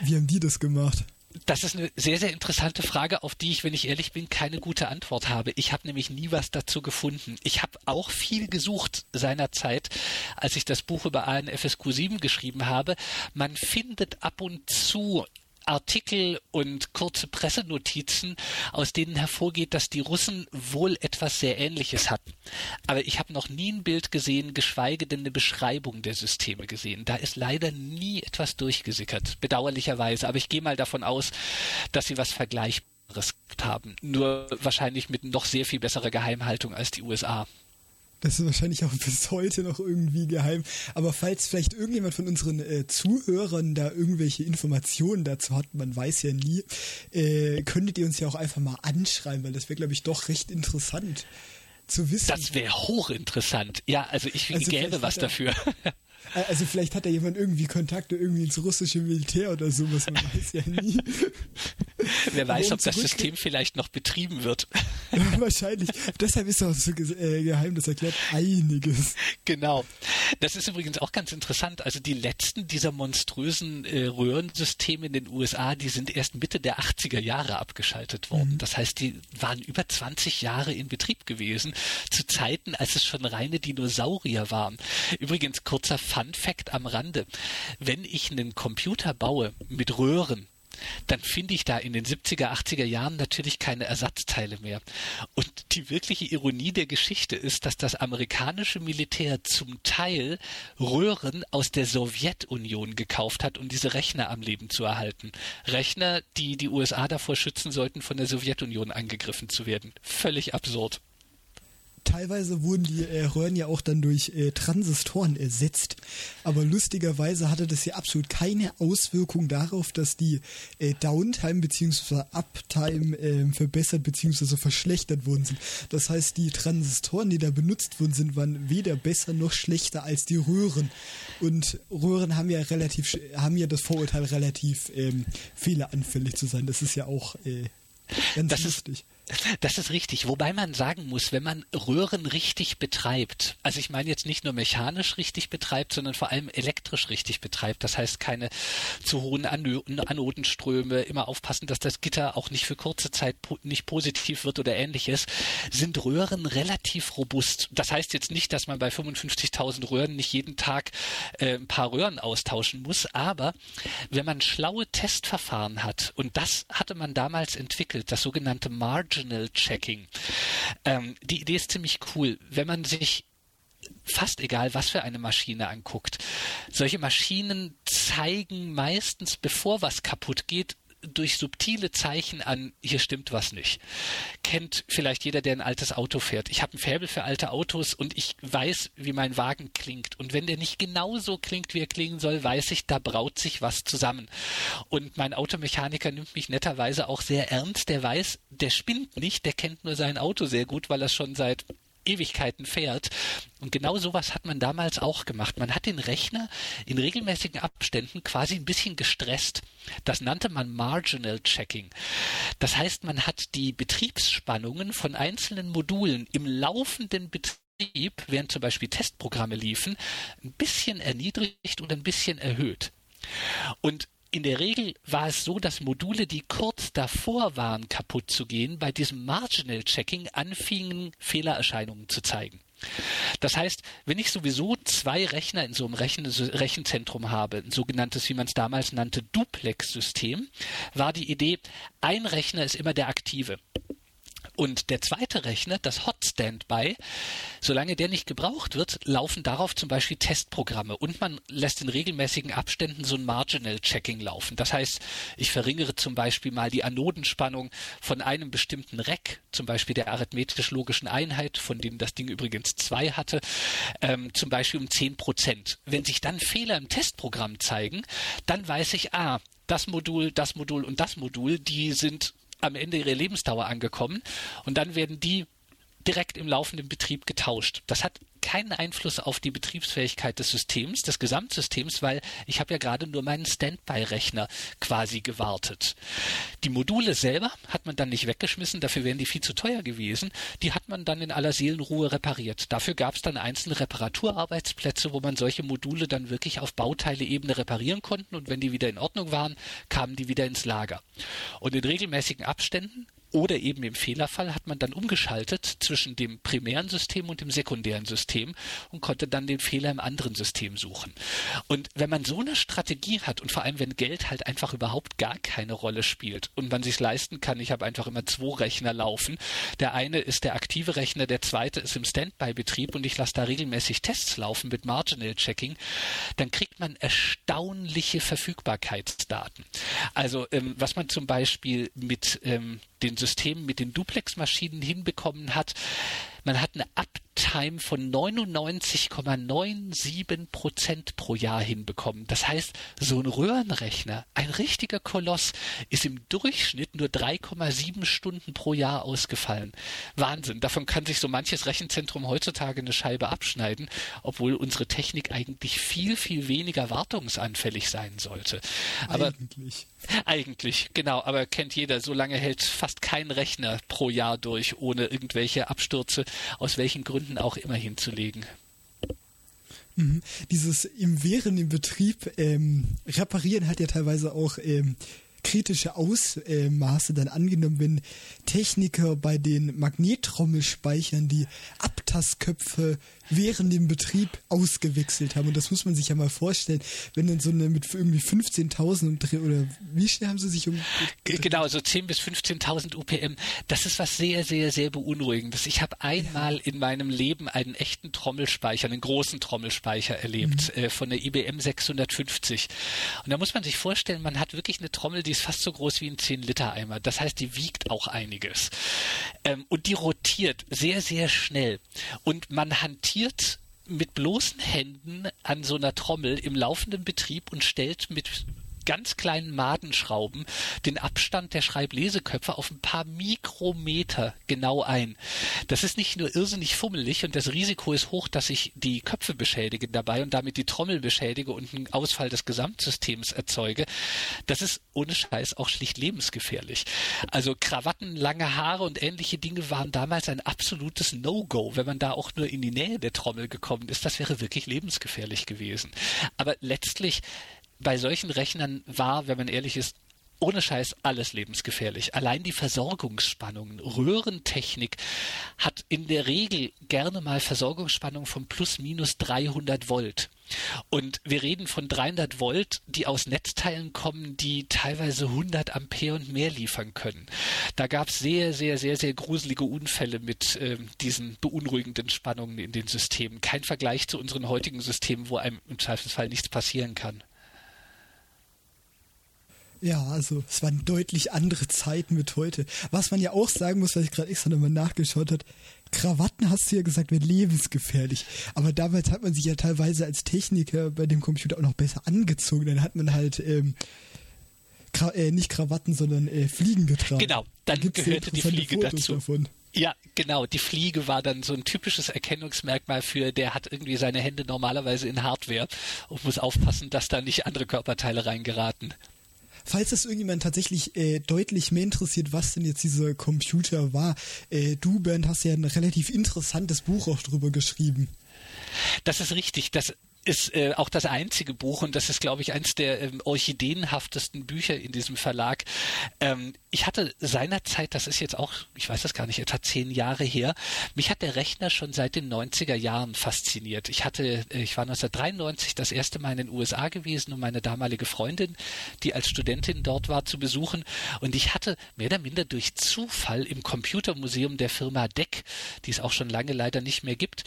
wie haben die das gemacht? Das ist eine sehr, sehr interessante Frage, auf die ich, wenn ich ehrlich bin, keine gute Antwort habe. Ich habe nämlich nie was dazu gefunden. Ich habe auch viel gesucht seinerzeit, als ich das Buch über ANFSQ 7 geschrieben habe. Man findet ab und zu Artikel und kurze Pressenotizen, aus denen hervorgeht, dass die Russen wohl etwas sehr Ähnliches hatten. Aber ich habe noch nie ein Bild gesehen, geschweige denn eine Beschreibung der Systeme gesehen. Da ist leider nie etwas durchgesickert, bedauerlicherweise. Aber ich gehe mal davon aus, dass sie was Vergleichbares haben. Nur wahrscheinlich mit noch sehr viel besserer Geheimhaltung als die USA. Das ist wahrscheinlich auch bis heute noch irgendwie geheim. Aber falls vielleicht irgendjemand von unseren äh, Zuhörern da irgendwelche Informationen dazu hat, man weiß ja nie, äh, könntet ihr uns ja auch einfach mal anschreiben, weil das wäre, glaube ich, doch recht interessant zu wissen. Das wäre hochinteressant. Ja, also ich also gäbe was dafür. <laughs> Also vielleicht hat da jemand irgendwie Kontakte irgendwie ins russische Militär oder sowas, man weiß ja nie. <laughs> Wer weiß, ob das System vielleicht noch betrieben wird. <laughs> Wahrscheinlich. Deshalb ist auch so äh, geheim, das erklärt einiges. Genau. Das ist übrigens auch ganz interessant. Also die letzten dieser monströsen äh, Röhrensysteme in den USA, die sind erst Mitte der 80er Jahre abgeschaltet worden. Mhm. Das heißt, die waren über 20 Jahre in Betrieb gewesen, zu Zeiten, als es schon reine Dinosaurier waren. Übrigens, kurzer Fun Fact am Rande. Wenn ich einen Computer baue mit Röhren, dann finde ich da in den 70er, 80er Jahren natürlich keine Ersatzteile mehr. Und die wirkliche Ironie der Geschichte ist, dass das amerikanische Militär zum Teil Röhren aus der Sowjetunion gekauft hat, um diese Rechner am Leben zu erhalten. Rechner, die die USA davor schützen sollten, von der Sowjetunion angegriffen zu werden. Völlig absurd. Teilweise wurden die äh, Röhren ja auch dann durch äh, Transistoren ersetzt. Aber lustigerweise hatte das ja absolut keine Auswirkung darauf, dass die äh, Downtime bzw. Uptime äh, verbessert bzw. verschlechtert worden sind. Das heißt, die Transistoren, die da benutzt worden sind, waren weder besser noch schlechter als die Röhren. Und Röhren haben ja relativ, haben ja das Vorurteil relativ ähm, fehleranfällig zu sein. Das ist ja auch äh, ganz das lustig. Ist das ist richtig. Wobei man sagen muss, wenn man Röhren richtig betreibt, also ich meine jetzt nicht nur mechanisch richtig betreibt, sondern vor allem elektrisch richtig betreibt. Das heißt keine zu hohen Anodenströme, immer aufpassen, dass das Gitter auch nicht für kurze Zeit nicht positiv wird oder ähnliches, sind Röhren relativ robust. Das heißt jetzt nicht, dass man bei 55.000 Röhren nicht jeden Tag äh, ein paar Röhren austauschen muss, aber wenn man schlaue Testverfahren hat, und das hatte man damals entwickelt, das sogenannte Margin Marginal Checking. Ähm, die Idee ist ziemlich cool. Wenn man sich fast egal, was für eine Maschine anguckt. Solche Maschinen zeigen meistens, bevor was kaputt geht, durch subtile Zeichen an, hier stimmt was nicht. Kennt vielleicht jeder, der ein altes Auto fährt. Ich habe ein Faible für alte Autos und ich weiß, wie mein Wagen klingt. Und wenn der nicht genauso klingt, wie er klingen soll, weiß ich, da braut sich was zusammen. Und mein Automechaniker nimmt mich netterweise auch sehr ernst. Der weiß, der spinnt nicht, der kennt nur sein Auto sehr gut, weil er schon seit Ewigkeiten fährt. Und genau sowas hat man damals auch gemacht. Man hat den Rechner in regelmäßigen Abständen quasi ein bisschen gestresst. Das nannte man Marginal Checking. Das heißt, man hat die Betriebsspannungen von einzelnen Modulen im laufenden Betrieb, während zum Beispiel Testprogramme liefen, ein bisschen erniedrigt und ein bisschen erhöht. Und in der Regel war es so, dass Module, die kurz davor waren, kaputt zu gehen, bei diesem Marginal Checking anfingen, Fehlererscheinungen zu zeigen. Das heißt, wenn ich sowieso zwei Rechner in so einem Rechen Rechenzentrum habe, ein sogenanntes, wie man es damals nannte, Duplex-System, war die Idee, ein Rechner ist immer der aktive. Und der zweite Rechner, das Hot Standby, solange der nicht gebraucht wird, laufen darauf zum Beispiel Testprogramme und man lässt in regelmäßigen Abständen so ein Marginal Checking laufen. Das heißt, ich verringere zum Beispiel mal die Anodenspannung von einem bestimmten Rack, zum Beispiel der arithmetisch-logischen Einheit, von dem das Ding übrigens zwei hatte, ähm, zum Beispiel um 10 Prozent. Wenn sich dann Fehler im Testprogramm zeigen, dann weiß ich, ah, das Modul, das Modul und das Modul, die sind am Ende ihrer Lebensdauer angekommen und dann werden die direkt im laufenden Betrieb getauscht. Das hat keinen Einfluss auf die Betriebsfähigkeit des Systems, des Gesamtsystems, weil ich habe ja gerade nur meinen Standby-Rechner quasi gewartet. Die Module selber hat man dann nicht weggeschmissen, dafür wären die viel zu teuer gewesen. Die hat man dann in aller Seelenruhe repariert. Dafür gab es dann einzelne Reparaturarbeitsplätze, wo man solche Module dann wirklich auf Bauteileebene reparieren konnte und wenn die wieder in Ordnung waren, kamen die wieder ins Lager. Und in regelmäßigen Abständen oder eben im Fehlerfall hat man dann umgeschaltet zwischen dem primären System und dem sekundären System und konnte dann den Fehler im anderen System suchen. Und wenn man so eine Strategie hat und vor allem wenn Geld halt einfach überhaupt gar keine Rolle spielt und man sich leisten kann, ich habe einfach immer zwei Rechner laufen. Der eine ist der aktive Rechner, der zweite ist im Standby-Betrieb und ich lasse da regelmäßig Tests laufen mit Marginal Checking, dann kriegt man erstaunliche Verfügbarkeitsdaten. Also ähm, was man zum Beispiel mit ähm, den Systemen mit den Duplex-Maschinen hinbekommen hat. Man hat eine Uptime von 99,97 Prozent pro Jahr hinbekommen. Das heißt, so ein Röhrenrechner, ein richtiger Koloss, ist im Durchschnitt nur 3,7 Stunden pro Jahr ausgefallen. Wahnsinn. Davon kann sich so manches Rechenzentrum heutzutage eine Scheibe abschneiden, obwohl unsere Technik eigentlich viel, viel weniger wartungsanfällig sein sollte. Aber eigentlich. Eigentlich, genau. Aber kennt jeder, so lange hält fast kein Rechner pro Jahr durch, ohne irgendwelche Abstürze aus welchen Gründen auch immer hinzulegen. Mhm. Dieses im während im Betrieb ähm, reparieren hat ja teilweise auch ähm, kritische Ausmaße dann angenommen, wenn Techniker bei den Magnettrommelspeichern die Abtastköpfe während dem Betrieb ausgewechselt haben. Und das muss man sich ja mal vorstellen, wenn dann so eine mit irgendwie 15.000 oder wie schnell haben sie sich um... Genau, so 10.000 bis 15.000 UPM. Das ist was sehr, sehr, sehr beunruhigendes. Ich habe einmal ja. in meinem Leben einen echten Trommelspeicher, einen großen Trommelspeicher erlebt, mhm. äh, von der IBM 650. Und da muss man sich vorstellen, man hat wirklich eine Trommel, die ist fast so groß wie ein 10-Liter-Eimer. Das heißt, die wiegt auch einiges. Ähm, und die rotiert sehr, sehr schnell. Und man hantiert mit bloßen Händen an so einer Trommel im laufenden Betrieb und stellt mit ganz kleinen Madenschrauben den Abstand der Schreibleseköpfe auf ein paar Mikrometer genau ein. Das ist nicht nur irrsinnig fummelig und das Risiko ist hoch, dass ich die Köpfe beschädige dabei und damit die Trommel beschädige und einen Ausfall des Gesamtsystems erzeuge. Das ist ohne Scheiß auch schlicht lebensgefährlich. Also Krawatten, lange Haare und ähnliche Dinge waren damals ein absolutes No-Go. Wenn man da auch nur in die Nähe der Trommel gekommen ist, das wäre wirklich lebensgefährlich gewesen. Aber letztlich bei solchen Rechnern war, wenn man ehrlich ist, ohne Scheiß alles lebensgefährlich. Allein die Versorgungsspannungen, Röhrentechnik hat in der Regel gerne mal Versorgungsspannungen von plus minus 300 Volt. Und wir reden von 300 Volt, die aus Netzteilen kommen, die teilweise 100 Ampere und mehr liefern können. Da gab es sehr, sehr, sehr, sehr gruselige Unfälle mit äh, diesen beunruhigenden Spannungen in den Systemen. Kein Vergleich zu unseren heutigen Systemen, wo einem im Zweifelsfall nichts passieren kann. Ja, also es waren deutlich andere Zeiten mit heute. Was man ja auch sagen muss, was ich gerade extra nochmal nachgeschaut habe, Krawatten hast du ja gesagt, wären lebensgefährlich. Aber damals hat man sich ja teilweise als Techniker bei dem Computer auch noch besser angezogen. Dann hat man halt ähm, Kra äh, nicht Krawatten, sondern äh, Fliegen getragen. Genau, dann da gehörte die Fliege Fotos dazu. Davon. Ja, genau. Die Fliege war dann so ein typisches Erkennungsmerkmal für, der hat irgendwie seine Hände normalerweise in Hardware und muss aufpassen, dass da nicht andere Körperteile reingeraten. Falls das irgendjemand tatsächlich äh, deutlich mehr interessiert, was denn jetzt dieser Computer war, äh, du, Bernd, hast ja ein relativ interessantes Buch auch drüber geschrieben. Das ist richtig. Das ist äh, auch das einzige Buch und das ist, glaube ich, eines der ähm, orchideenhaftesten Bücher in diesem Verlag. Ähm, ich hatte seinerzeit, das ist jetzt auch, ich weiß das gar nicht, etwa zehn Jahre her, mich hat der Rechner schon seit den 90er Jahren fasziniert. Ich hatte, äh, ich war 1993 das erste Mal in den USA gewesen, um meine damalige Freundin, die als Studentin dort war, zu besuchen und ich hatte mehr oder minder durch Zufall im Computermuseum der Firma DEC, die es auch schon lange leider nicht mehr gibt,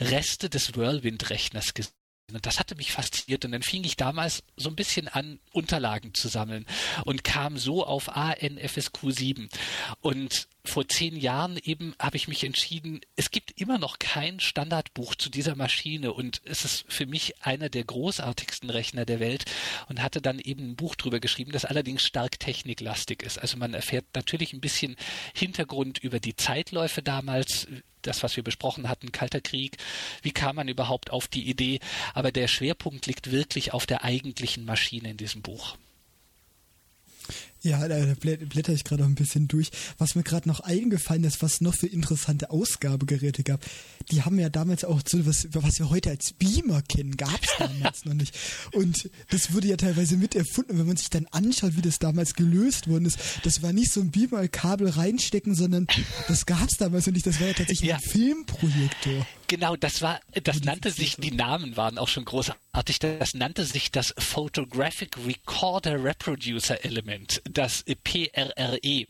Reste des Whirlwind-Rechners gesehen. Und das hatte mich fasziniert. Und dann fing ich damals so ein bisschen an, Unterlagen zu sammeln und kam so auf ANFSQ 7. Und vor zehn Jahren eben habe ich mich entschieden, es gibt immer noch kein Standardbuch zu dieser Maschine und es ist für mich einer der großartigsten Rechner der Welt und hatte dann eben ein Buch drüber geschrieben, das allerdings stark techniklastig ist. Also man erfährt natürlich ein bisschen Hintergrund über die Zeitläufe damals, das, was wir besprochen hatten, Kalter Krieg, wie kam man überhaupt auf die Idee, aber der Schwerpunkt liegt wirklich auf der eigentlichen Maschine in diesem Buch. Ja, da blätter ich gerade noch ein bisschen durch. Was mir gerade noch eingefallen ist, was noch für interessante Ausgabegeräte gab. Die haben ja damals auch so was, was wir heute als Beamer kennen, gab es damals <laughs> noch nicht. Und das wurde ja teilweise mit erfunden. Wenn man sich dann anschaut, wie das damals gelöst worden ist, das war nicht so ein Beamer-Kabel reinstecken, sondern das gab es damals noch nicht. Das war ja tatsächlich ja. ein Filmprojektor. Genau, das war, das nannte sich, die Namen waren auch schon großartig, das nannte sich das Photographic Recorder Reproducer Element, das PRRE.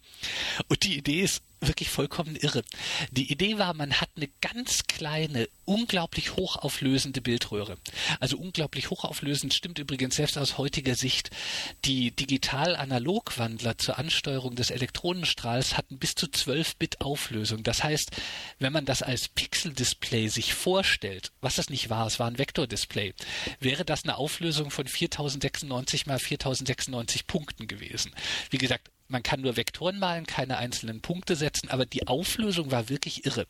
Und die Idee ist wirklich vollkommen irre. Die Idee war, man hat eine ganz kleine, unglaublich hochauflösende Bildröhre. Also unglaublich hochauflösend stimmt übrigens selbst aus heutiger Sicht. Die Digital-Analog-Wandler zur Ansteuerung des Elektronenstrahls hatten bis zu 12-Bit Auflösung. Das heißt, wenn man das als Pixel-Display sich vorstellt, was das nicht war, es war ein Vektordisplay, wäre das eine Auflösung von 4096 mal 4096 Punkten gewesen. Wie gesagt, man kann nur Vektoren malen, keine einzelnen Punkte setzen, aber die Auflösung war wirklich irre.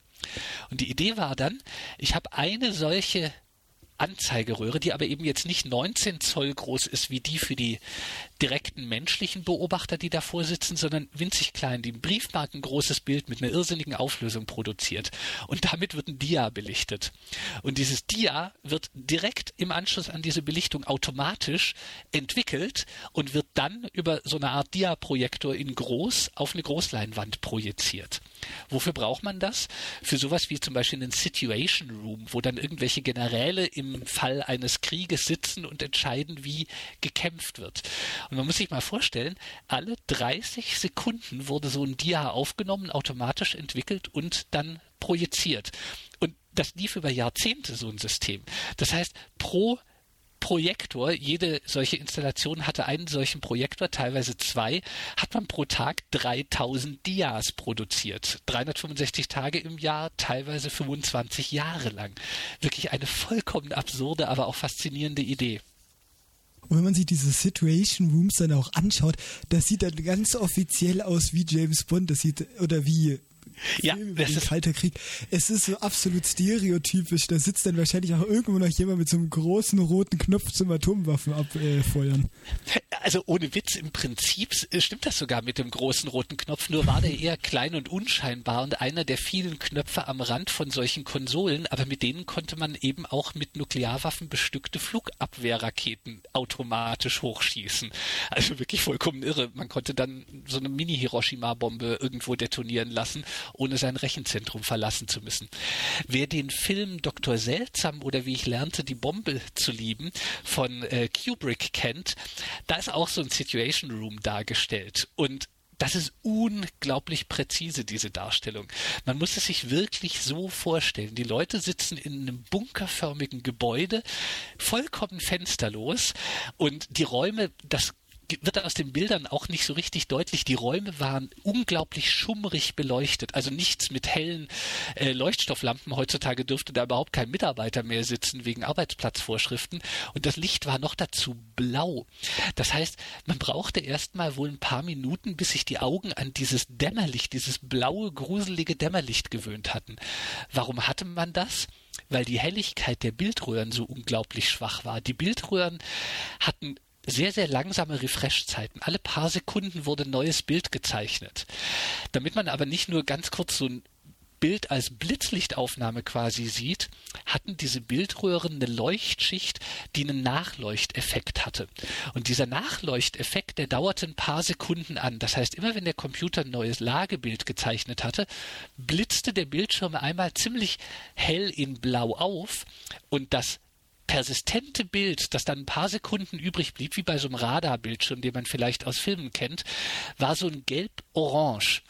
Und die Idee war dann, ich habe eine solche Anzeigeröhre, die aber eben jetzt nicht 19 Zoll groß ist wie die für die direkten menschlichen Beobachter, die davor sitzen, sondern winzig klein, die ein briefmarkengroßes Bild mit einer irrsinnigen Auflösung produziert. Und damit wird ein Dia belichtet. Und dieses Dia wird direkt im Anschluss an diese Belichtung automatisch entwickelt und wird dann über so eine Art Dia-Projektor in groß auf eine Großleinwand projiziert. Wofür braucht man das? Für sowas wie zum Beispiel einen Situation Room, wo dann irgendwelche Generäle im Fall eines Krieges sitzen und entscheiden, wie gekämpft wird. Und man muss sich mal vorstellen, alle 30 Sekunden wurde so ein Dia aufgenommen, automatisch entwickelt und dann projiziert. Und das lief über Jahrzehnte, so ein System. Das heißt, pro Projektor, jede solche Installation hatte einen solchen Projektor, teilweise zwei, hat man pro Tag 3000 Dias produziert. 365 Tage im Jahr, teilweise 25 Jahre lang. Wirklich eine vollkommen absurde, aber auch faszinierende Idee. Und wenn man sich diese Situation Rooms dann auch anschaut, das sieht dann ganz offiziell aus wie James Bond, das sieht, oder wie ja, das ist Kalter Krieg. Es ist so absolut stereotypisch. Da sitzt dann wahrscheinlich auch irgendwo noch jemand mit so einem großen roten Knopf zum Atomwaffen abfeuern. Also ohne Witz, im Prinzip stimmt das sogar mit dem großen roten Knopf, nur war der eher klein und unscheinbar und einer der vielen Knöpfe am Rand von solchen Konsolen, aber mit denen konnte man eben auch mit Nuklearwaffen bestückte Flugabwehrraketen automatisch hochschießen. Also wirklich vollkommen irre. Man konnte dann so eine Mini-Hiroshima-Bombe irgendwo detonieren lassen ohne sein Rechenzentrum verlassen zu müssen. Wer den Film Dr. Seltsam oder wie ich lernte, die Bombe zu lieben von äh, Kubrick kennt, da ist auch so ein Situation Room dargestellt. Und das ist unglaublich präzise, diese Darstellung. Man muss es sich wirklich so vorstellen. Die Leute sitzen in einem bunkerförmigen Gebäude, vollkommen fensterlos und die Räume, das wird aus den Bildern auch nicht so richtig deutlich. Die Räume waren unglaublich schummrig beleuchtet. Also nichts mit hellen äh, Leuchtstofflampen. Heutzutage dürfte da überhaupt kein Mitarbeiter mehr sitzen wegen Arbeitsplatzvorschriften. Und das Licht war noch dazu blau. Das heißt, man brauchte erst mal wohl ein paar Minuten, bis sich die Augen an dieses Dämmerlicht, dieses blaue, gruselige Dämmerlicht gewöhnt hatten. Warum hatte man das? weil die Helligkeit der Bildröhren so unglaublich schwach war. Die Bildröhren hatten sehr, sehr langsame Refresh-Zeiten. Alle paar Sekunden wurde ein neues Bild gezeichnet. Damit man aber nicht nur ganz kurz so ein Bild als Blitzlichtaufnahme quasi sieht, hatten diese Bildröhren eine Leuchtschicht, die einen Nachleuchteffekt hatte. Und dieser Nachleuchteffekt, der dauerte ein paar Sekunden an. Das heißt, immer wenn der Computer ein neues Lagebild gezeichnet hatte, blitzte der Bildschirm einmal ziemlich hell in Blau auf und das persistente Bild, das dann ein paar Sekunden übrig blieb, wie bei so einem Radarbildschirm, den man vielleicht aus Filmen kennt, war so ein Gelb-Orange.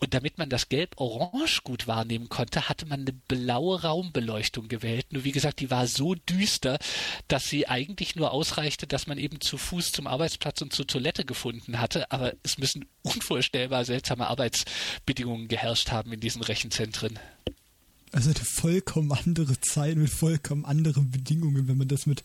Und damit man das Gelb-Orange gut wahrnehmen konnte, hatte man eine blaue Raumbeleuchtung gewählt. Nur wie gesagt, die war so düster, dass sie eigentlich nur ausreichte, dass man eben zu Fuß zum Arbeitsplatz und zur Toilette gefunden hatte. Aber es müssen <laughs> unvorstellbar seltsame Arbeitsbedingungen geherrscht haben in diesen Rechenzentren. Also eine vollkommen andere Zeit mit vollkommen anderen Bedingungen, wenn man das mit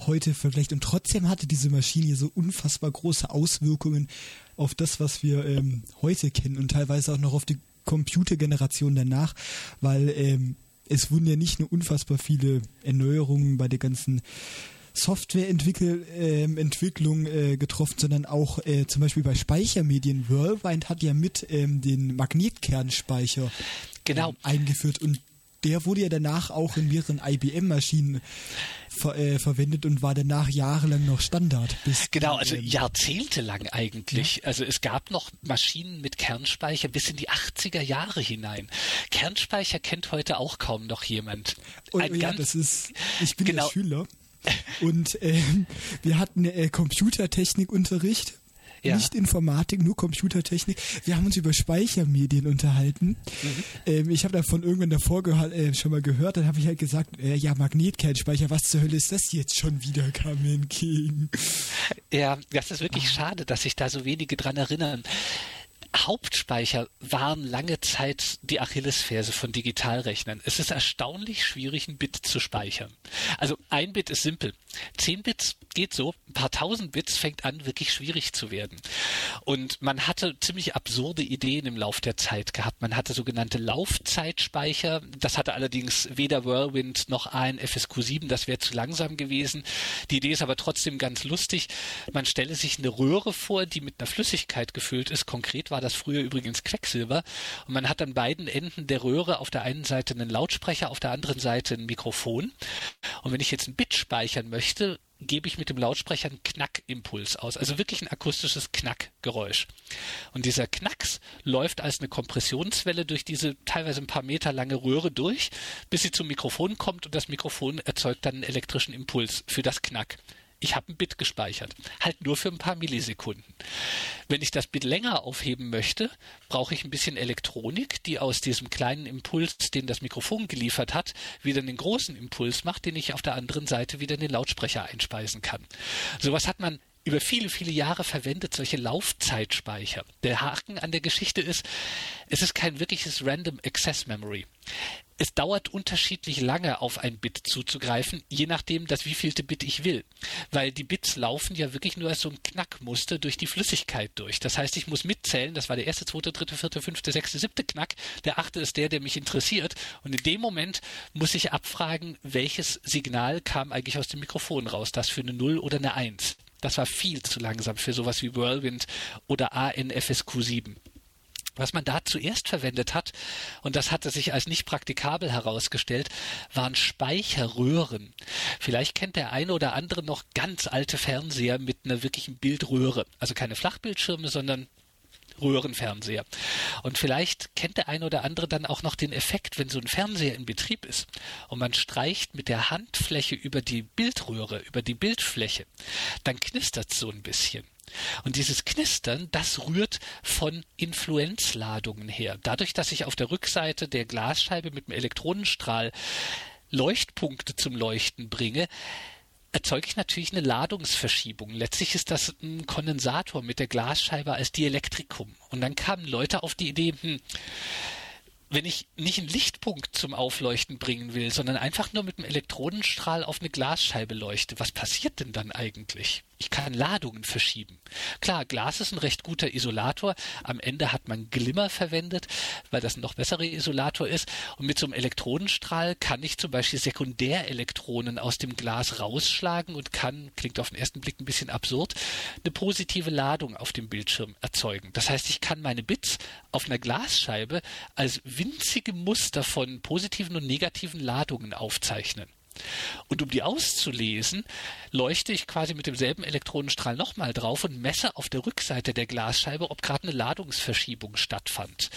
heute vergleicht. Und trotzdem hatte diese Maschine hier so unfassbar große Auswirkungen auf das, was wir ähm, heute kennen und teilweise auch noch auf die Computergeneration danach, weil ähm, es wurden ja nicht nur unfassbar viele Erneuerungen bei der ganzen Softwareentwicklung ähm, äh, getroffen, sondern auch äh, zum Beispiel bei Speichermedien. Whirlwind hat ja mit ähm, den Magnetkernspeicher genau. ähm, eingeführt und der wurde ja danach auch in mehreren IBM-Maschinen ver äh, verwendet und war danach jahrelang noch Standard. Bis genau, also ähm, jahrzehntelang eigentlich. Ja. Also es gab noch Maschinen mit Kernspeicher bis in die 80er Jahre hinein. Kernspeicher kennt heute auch kaum noch jemand. Oh, Ein ja, das ist, ich bin genau. Schüler und ähm, wir hatten äh, Computertechnikunterricht. Ja. Nicht Informatik, nur Computertechnik. Wir haben uns über Speichermedien unterhalten. Mhm. Ähm, ich habe davon irgendwann davor äh, schon mal gehört, dann habe ich halt gesagt, äh, ja, Magnetkernspeicher, was zur Hölle ist das jetzt schon wieder, Kamen King? Ja, das ist wirklich ah. schade, dass sich da so wenige dran erinnern. Hauptspeicher waren lange Zeit die Achillesferse von Digitalrechnern. Es ist erstaunlich schwierig, ein Bit zu speichern. Also ein Bit ist simpel. Zehn Bits geht so, ein paar tausend Bits fängt an, wirklich schwierig zu werden. Und man hatte ziemlich absurde Ideen im Lauf der Zeit gehabt. Man hatte sogenannte Laufzeitspeicher. Das hatte allerdings weder Whirlwind noch ein FSQ7. Das wäre zu langsam gewesen. Die Idee ist aber trotzdem ganz lustig. Man stelle sich eine Röhre vor, die mit einer Flüssigkeit gefüllt ist. Konkret war das früher übrigens Quecksilber. Und man hat an beiden Enden der Röhre auf der einen Seite einen Lautsprecher, auf der anderen Seite ein Mikrofon. Und wenn ich jetzt ein Bit speichern möchte, gebe ich mit dem Lautsprecher einen Knackimpuls aus, also wirklich ein akustisches Knackgeräusch. Und dieser Knacks läuft als eine Kompressionswelle durch diese teilweise ein paar Meter lange Röhre durch, bis sie zum Mikrofon kommt und das Mikrofon erzeugt dann einen elektrischen Impuls für das Knack. Ich habe ein Bit gespeichert, halt nur für ein paar Millisekunden. Wenn ich das Bit länger aufheben möchte, brauche ich ein bisschen Elektronik, die aus diesem kleinen Impuls, den das Mikrofon geliefert hat, wieder einen großen Impuls macht, den ich auf der anderen Seite wieder in den Lautsprecher einspeisen kann. Sowas hat man über viele, viele Jahre verwendet, solche Laufzeitspeicher. Der Haken an der Geschichte ist, es ist kein wirkliches Random Access Memory. Es dauert unterschiedlich lange, auf ein Bit zuzugreifen, je nachdem, das wievielte Bit ich will. Weil die Bits laufen ja wirklich nur als so ein Knackmuster durch die Flüssigkeit durch. Das heißt, ich muss mitzählen, das war der erste, zweite, dritte, vierte, fünfte, sechste, siebte Knack. Der achte ist der, der mich interessiert. Und in dem Moment muss ich abfragen, welches Signal kam eigentlich aus dem Mikrofon raus. Das für eine Null oder eine Eins. Das war viel zu langsam für sowas wie Whirlwind oder ANFSQ7. Was man da zuerst verwendet hat, und das hatte sich als nicht praktikabel herausgestellt, waren Speicherröhren. Vielleicht kennt der eine oder andere noch ganz alte Fernseher mit einer wirklichen Bildröhre. Also keine Flachbildschirme, sondern Röhrenfernseher. Und vielleicht kennt der eine oder andere dann auch noch den Effekt, wenn so ein Fernseher in Betrieb ist und man streicht mit der Handfläche über die Bildröhre, über die Bildfläche, dann knistert so ein bisschen. Und dieses Knistern, das rührt von Influenzladungen her. Dadurch, dass ich auf der Rückseite der Glasscheibe mit dem Elektronenstrahl Leuchtpunkte zum Leuchten bringe, erzeuge ich natürlich eine Ladungsverschiebung. Letztlich ist das ein Kondensator mit der Glasscheibe als Dielektrikum. Und dann kamen Leute auf die Idee, hm, wenn ich nicht einen Lichtpunkt zum Aufleuchten bringen will, sondern einfach nur mit einem Elektronenstrahl auf eine Glasscheibe leuchte, was passiert denn dann eigentlich? Ich kann Ladungen verschieben. Klar, Glas ist ein recht guter Isolator. Am Ende hat man Glimmer verwendet, weil das ein noch besserer Isolator ist. Und mit so einem Elektronenstrahl kann ich zum Beispiel Sekundärelektronen aus dem Glas rausschlagen und kann, klingt auf den ersten Blick ein bisschen absurd, eine positive Ladung auf dem Bildschirm erzeugen. Das heißt, ich kann meine Bits auf einer Glasscheibe als winzige Muster von positiven und negativen Ladungen aufzeichnen. Und um die auszulesen, leuchte ich quasi mit demselben Elektronenstrahl nochmal drauf und messe auf der Rückseite der Glasscheibe, ob gerade eine Ladungsverschiebung stattfand.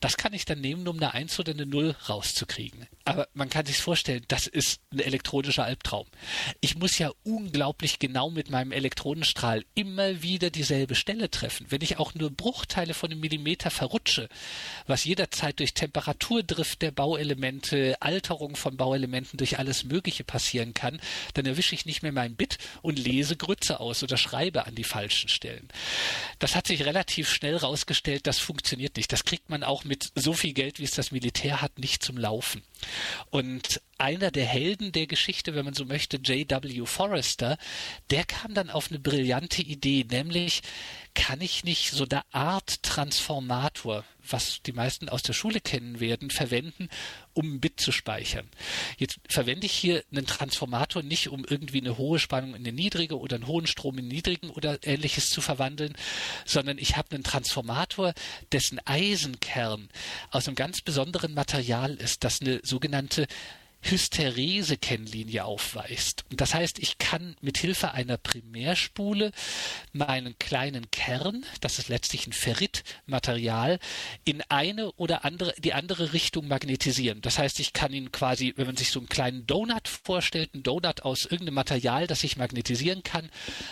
Das kann ich dann nehmen, um eine 1 oder eine 0 rauszukriegen. Aber man kann sich vorstellen, das ist ein elektronischer Albtraum. Ich muss ja unglaublich genau mit meinem Elektronenstrahl immer wieder dieselbe Stelle treffen. Wenn ich auch nur Bruchteile von einem Millimeter verrutsche, was jederzeit durch Temperaturdrift der Bauelemente, Alterung von Bauelementen durch alles Mögliche Mögliche passieren kann, dann erwische ich nicht mehr mein Bit und lese Grütze aus oder schreibe an die falschen Stellen. Das hat sich relativ schnell rausgestellt, das funktioniert nicht. Das kriegt man auch mit so viel Geld, wie es das Militär hat, nicht zum Laufen. Und einer der Helden der Geschichte, wenn man so möchte, J.W. Forrester, der kam dann auf eine brillante Idee, nämlich kann ich nicht so eine Art Transformator, was die meisten aus der Schule kennen werden, verwenden, um ein Bit zu speichern. Jetzt verwende ich hier einen Transformator nicht, um irgendwie eine hohe Spannung in eine niedrige oder einen hohen Strom in niedrigen oder ähnliches zu verwandeln, sondern ich habe einen Transformator, dessen Eisenkern aus einem ganz besonderen Material ist, das eine sogenannte Hysterese-Kennlinie aufweist. Das heißt, ich kann mit Hilfe einer Primärspule meinen kleinen Kern, das ist letztlich ein Ferritmaterial, in eine oder andere, die andere Richtung magnetisieren. Das heißt, ich kann ihn quasi, wenn man sich so einen kleinen Donut vorstellt, einen Donut aus irgendeinem Material, das ich magnetisieren kann,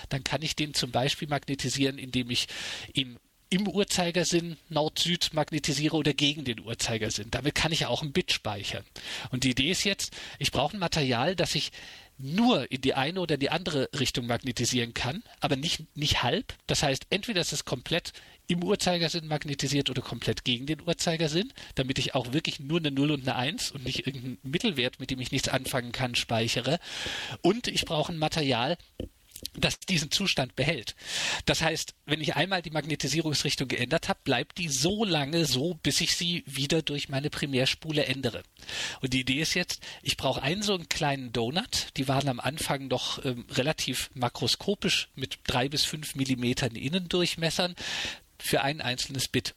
dann kann ich den zum Beispiel magnetisieren, indem ich ihn im Uhrzeigersinn Nord-Süd magnetisiere oder gegen den Uhrzeigersinn. Damit kann ich auch ein Bit speichern. Und die Idee ist jetzt, ich brauche ein Material, das ich nur in die eine oder die andere Richtung magnetisieren kann, aber nicht, nicht halb. Das heißt, entweder ist es komplett im Uhrzeigersinn magnetisiert oder komplett gegen den Uhrzeigersinn, damit ich auch wirklich nur eine 0 und eine 1 und nicht irgendeinen Mittelwert, mit dem ich nichts anfangen kann, speichere. Und ich brauche ein Material, das diesen Zustand behält. Das heißt, wenn ich einmal die Magnetisierungsrichtung geändert habe, bleibt die so lange so, bis ich sie wieder durch meine Primärspule ändere. Und die Idee ist jetzt, ich brauche einen so einen kleinen Donut. Die waren am Anfang noch ähm, relativ makroskopisch mit drei bis fünf Millimetern Innendurchmessern für ein einzelnes Bit.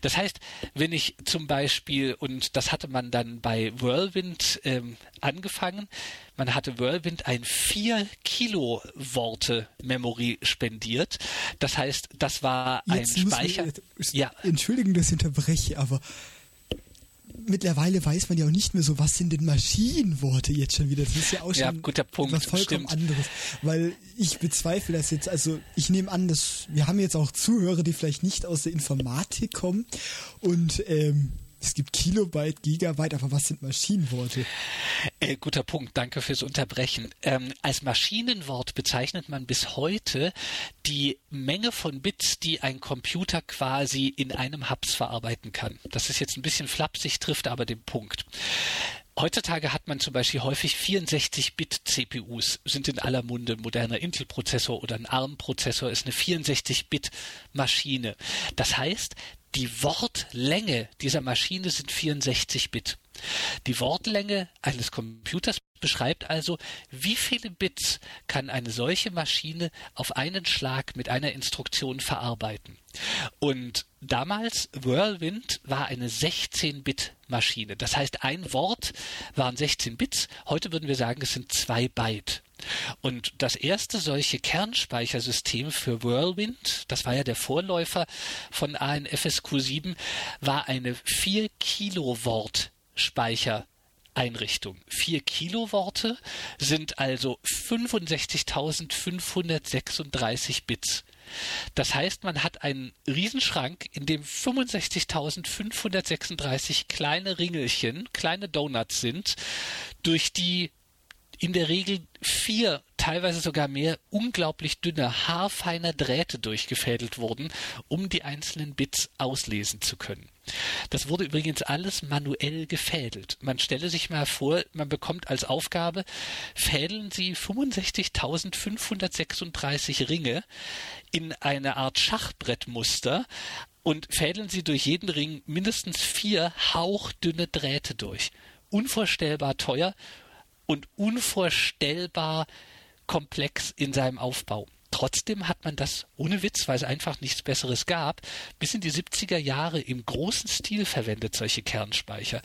Das heißt, wenn ich zum Beispiel, und das hatte man dann bei Whirlwind ähm, angefangen, man hatte Whirlwind ein 4 Kilo Worte Memory spendiert. Das heißt, das war Jetzt ein Speicher. Wir, ja. Entschuldigen, dass ich unterbreche, aber mittlerweile weiß man ja auch nicht mehr so, was sind denn Maschinenworte jetzt schon wieder. Das ist ja auch schon ja, guter Punkt. was vollkommen Stimmt. anderes. Weil ich bezweifle das jetzt, also ich nehme an, dass wir haben jetzt auch Zuhörer, die vielleicht nicht aus der Informatik kommen und ähm, es gibt Kilobyte, Gigabyte, aber was sind Maschinenworte? Äh, guter Punkt, danke fürs Unterbrechen. Ähm, als Maschinenwort bezeichnet man bis heute die Menge von Bits, die ein Computer quasi in einem Hubs verarbeiten kann. Das ist jetzt ein bisschen flapsig, trifft aber den Punkt. Heutzutage hat man zum Beispiel häufig 64-Bit-CPUs, sind in aller Munde. Ein moderner Intel-Prozessor oder ein ARM-Prozessor ist eine 64-Bit-Maschine. Das heißt, die Wortlänge dieser Maschine sind 64 Bit. Die Wortlänge eines Computers beschreibt also, wie viele Bits kann eine solche Maschine auf einen Schlag mit einer Instruktion verarbeiten. Und damals, Whirlwind war eine 16-Bit-Maschine. Das heißt, ein Wort waren 16 Bits. Heute würden wir sagen, es sind zwei Byte. Und das erste solche Kernspeichersystem für Whirlwind, das war ja der Vorläufer von ANFSQ7, war eine 4 Kilowatt Speichereinrichtung. 4 Kiloworte sind also 65.536 Bits. Das heißt, man hat einen Riesenschrank, in dem 65.536 kleine Ringelchen, kleine Donuts sind, durch die in der Regel vier, teilweise sogar mehr, unglaublich dünne, haarfeine Drähte durchgefädelt wurden, um die einzelnen Bits auslesen zu können. Das wurde übrigens alles manuell gefädelt. Man stelle sich mal vor, man bekommt als Aufgabe, fädeln Sie 65.536 Ringe in eine Art Schachbrettmuster und fädeln Sie durch jeden Ring mindestens vier hauchdünne Drähte durch. Unvorstellbar teuer und unvorstellbar komplex in seinem Aufbau. Trotzdem hat man das ohne Witz, weil es einfach nichts Besseres gab, bis in die 70er Jahre im großen Stil verwendet, solche Kernspeicher.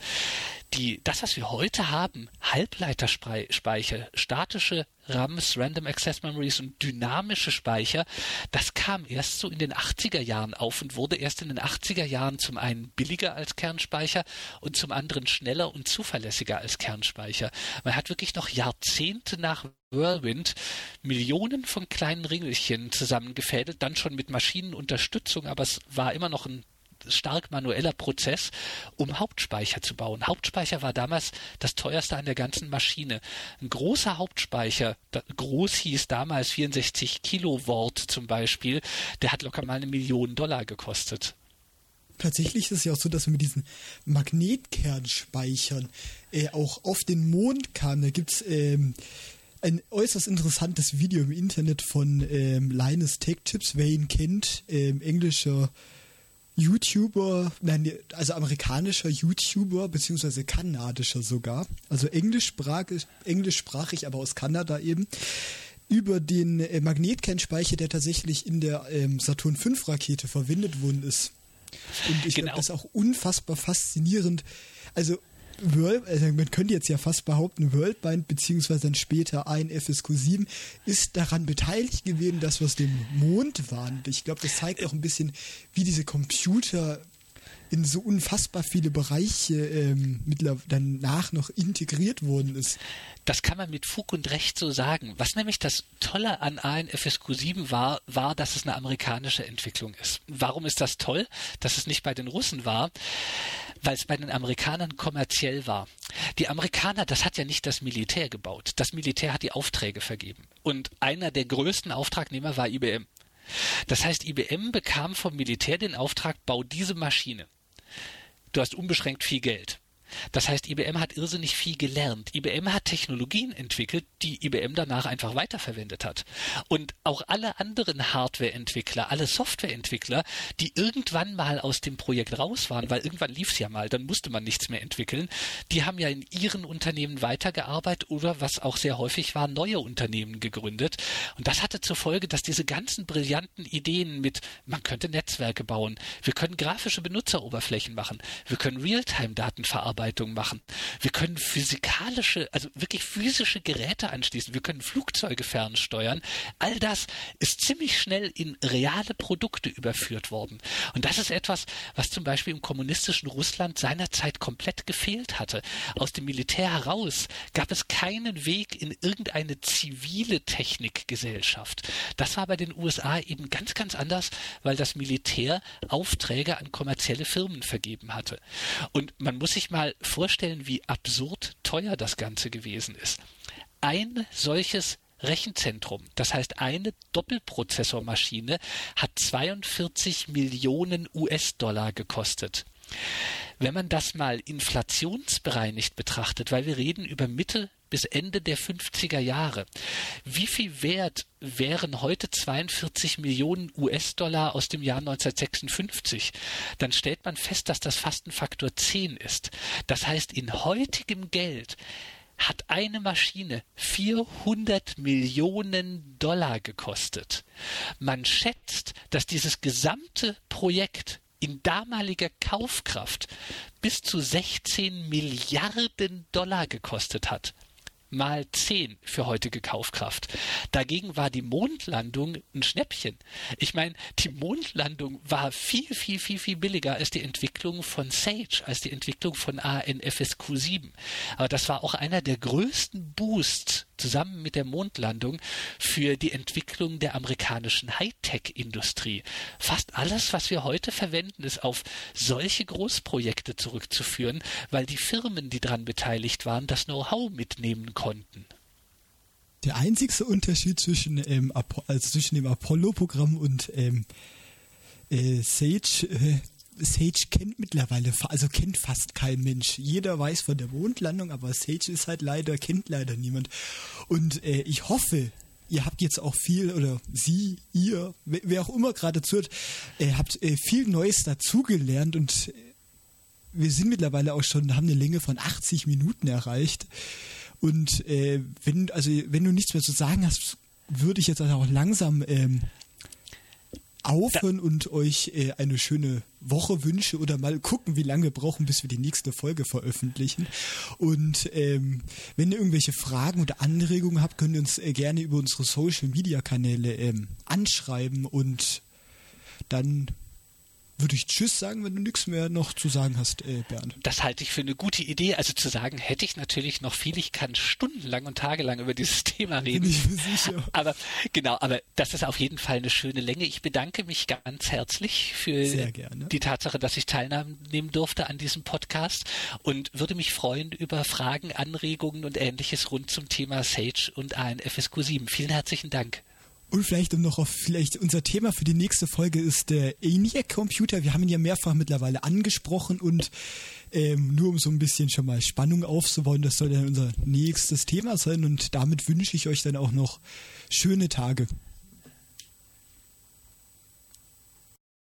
Die, das, was wir heute haben, Halbleiterspeicher, statische RAMs, Random Access Memories und dynamische Speicher, das kam erst so in den 80er Jahren auf und wurde erst in den 80er Jahren zum einen billiger als Kernspeicher und zum anderen schneller und zuverlässiger als Kernspeicher. Man hat wirklich noch Jahrzehnte nach Whirlwind Millionen von kleinen Ringelchen zusammengefädelt, dann schon mit Maschinenunterstützung, aber es war immer noch ein stark manueller Prozess, um Hauptspeicher zu bauen. Hauptspeicher war damals das teuerste an der ganzen Maschine. Ein großer Hauptspeicher, groß hieß damals 64 Kilowatt zum Beispiel, der hat locker mal eine Million Dollar gekostet. Tatsächlich ist es ja auch so, dass wir mit diesen Magnetkernspeichern äh, auch auf den Mond kamen. Da gibt es ähm, ein äußerst interessantes Video im Internet von ähm, Linus Tech Tips, wer ihn kennt, ähm, englischer YouTuber, nein, also amerikanischer YouTuber, beziehungsweise kanadischer sogar, also englischsprachig, englischsprachig, aber aus Kanada eben, über den äh, Magnetkernspeicher, der tatsächlich in der ähm, Saturn V Rakete verwendet worden ist. Und ich genau. glaube, das auch unfassbar faszinierend. Also World, also man könnte jetzt ja fast behaupten, Worldbind beziehungsweise dann später ein FSQ7 ist daran beteiligt gewesen, dass wir aus dem Mond waren. Ich glaube, das zeigt auch ein bisschen, wie diese Computer in so unfassbar viele Bereiche ähm, danach noch integriert worden ist. Das kann man mit Fug und Recht so sagen. Was nämlich das Tolle an ANFSQ7 war, war, dass es eine amerikanische Entwicklung ist. Warum ist das toll, dass es nicht bei den Russen war? Weil es bei den Amerikanern kommerziell war. Die Amerikaner, das hat ja nicht das Militär gebaut. Das Militär hat die Aufträge vergeben. Und einer der größten Auftragnehmer war IBM. Das heißt, IBM bekam vom Militär den Auftrag, bau diese Maschine. Du hast unbeschränkt viel Geld. Das heißt, IBM hat irrsinnig viel gelernt. IBM hat Technologien entwickelt, die IBM danach einfach weiterverwendet hat. Und auch alle anderen Hardwareentwickler, alle Softwareentwickler, die irgendwann mal aus dem Projekt raus waren, weil irgendwann lief es ja mal, dann musste man nichts mehr entwickeln, die haben ja in ihren Unternehmen weitergearbeitet oder, was auch sehr häufig war, neue Unternehmen gegründet. Und das hatte zur Folge, dass diese ganzen brillanten Ideen mit, man könnte Netzwerke bauen, wir können grafische Benutzeroberflächen machen, wir können Realtime-Daten verarbeiten, Bildbearbeitung machen. Wir können physikalische, also wirklich physische Geräte anschließen. Wir können Flugzeuge fernsteuern. All das ist ziemlich schnell in reale Produkte überführt worden. Und das ist etwas, was zum Beispiel im kommunistischen Russland seinerzeit komplett gefehlt hatte. Aus dem Militär heraus gab es keinen Weg in irgendeine zivile Technikgesellschaft. Das war bei den USA eben ganz, ganz anders, weil das Militär Aufträge an kommerzielle Firmen vergeben hatte. Und man muss sich mal vorstellen, wie absurd teuer das Ganze gewesen ist. Ein solches Rechenzentrum, das heißt eine Doppelprozessormaschine, hat 42 Millionen US-Dollar gekostet. Wenn man das mal inflationsbereinigt betrachtet, weil wir reden über Mitte bis Ende der 50er Jahre, wie viel wert wären heute 42 Millionen US-Dollar aus dem Jahr 1956? Dann stellt man fest, dass das fast ein Faktor 10 ist. Das heißt, in heutigem Geld hat eine Maschine 400 Millionen Dollar gekostet. Man schätzt, dass dieses gesamte Projekt in damaliger Kaufkraft bis zu 16 Milliarden Dollar gekostet hat mal 10 für heutige Kaufkraft. Dagegen war die Mondlandung ein Schnäppchen. Ich meine, die Mondlandung war viel, viel, viel, viel billiger als die Entwicklung von Sage, als die Entwicklung von ANFSQ 7. Aber das war auch einer der größten Boosts zusammen mit der Mondlandung für die Entwicklung der amerikanischen Hightech-Industrie. Fast alles, was wir heute verwenden, ist auf solche Großprojekte zurückzuführen, weil die Firmen, die daran beteiligt waren, das Know-how mitnehmen konnten. Der einzigste Unterschied zwischen, ähm, also zwischen dem Apollo-Programm und ähm, äh, Sage äh, Sage kennt mittlerweile, also kennt fast kein Mensch. Jeder weiß von der Mondlandung, aber Sage ist halt leider, kennt leider niemand. Und äh, ich hoffe, ihr habt jetzt auch viel, oder Sie, ihr, wer auch immer gerade zuhört, äh, habt äh, viel Neues dazugelernt und äh, wir sind mittlerweile auch schon, haben eine Länge von 80 Minuten erreicht. Und äh, wenn, also wenn du nichts mehr zu sagen hast, würde ich jetzt also auch langsam ähm, aufhören und euch äh, eine schöne Woche wünsche oder mal gucken, wie lange wir brauchen, bis wir die nächste Folge veröffentlichen. Und ähm, wenn ihr irgendwelche Fragen oder Anregungen habt, könnt ihr uns äh, gerne über unsere Social Media Kanäle ähm, anschreiben und dann würde ich Tschüss sagen, wenn du nichts mehr noch zu sagen hast, äh, Bernd. Das halte ich für eine gute Idee. Also zu sagen, hätte ich natürlich noch viel. Ich kann stundenlang und tagelang über dieses <laughs> Thema reden. Bin ich mir sicher. Aber genau, aber das ist auf jeden Fall eine schöne Länge. Ich bedanke mich ganz herzlich für die Tatsache, dass ich teilnehmen durfte an diesem Podcast und würde mich freuen über Fragen, Anregungen und ähnliches rund zum Thema Sage und ANFSQ 7. Vielen herzlichen Dank. Und vielleicht um noch auf vielleicht unser Thema für die nächste Folge ist der ENIAC Computer. Wir haben ihn ja mehrfach mittlerweile angesprochen und ähm, nur um so ein bisschen schon mal Spannung aufzubauen, das soll dann unser nächstes Thema sein und damit wünsche ich euch dann auch noch schöne Tage.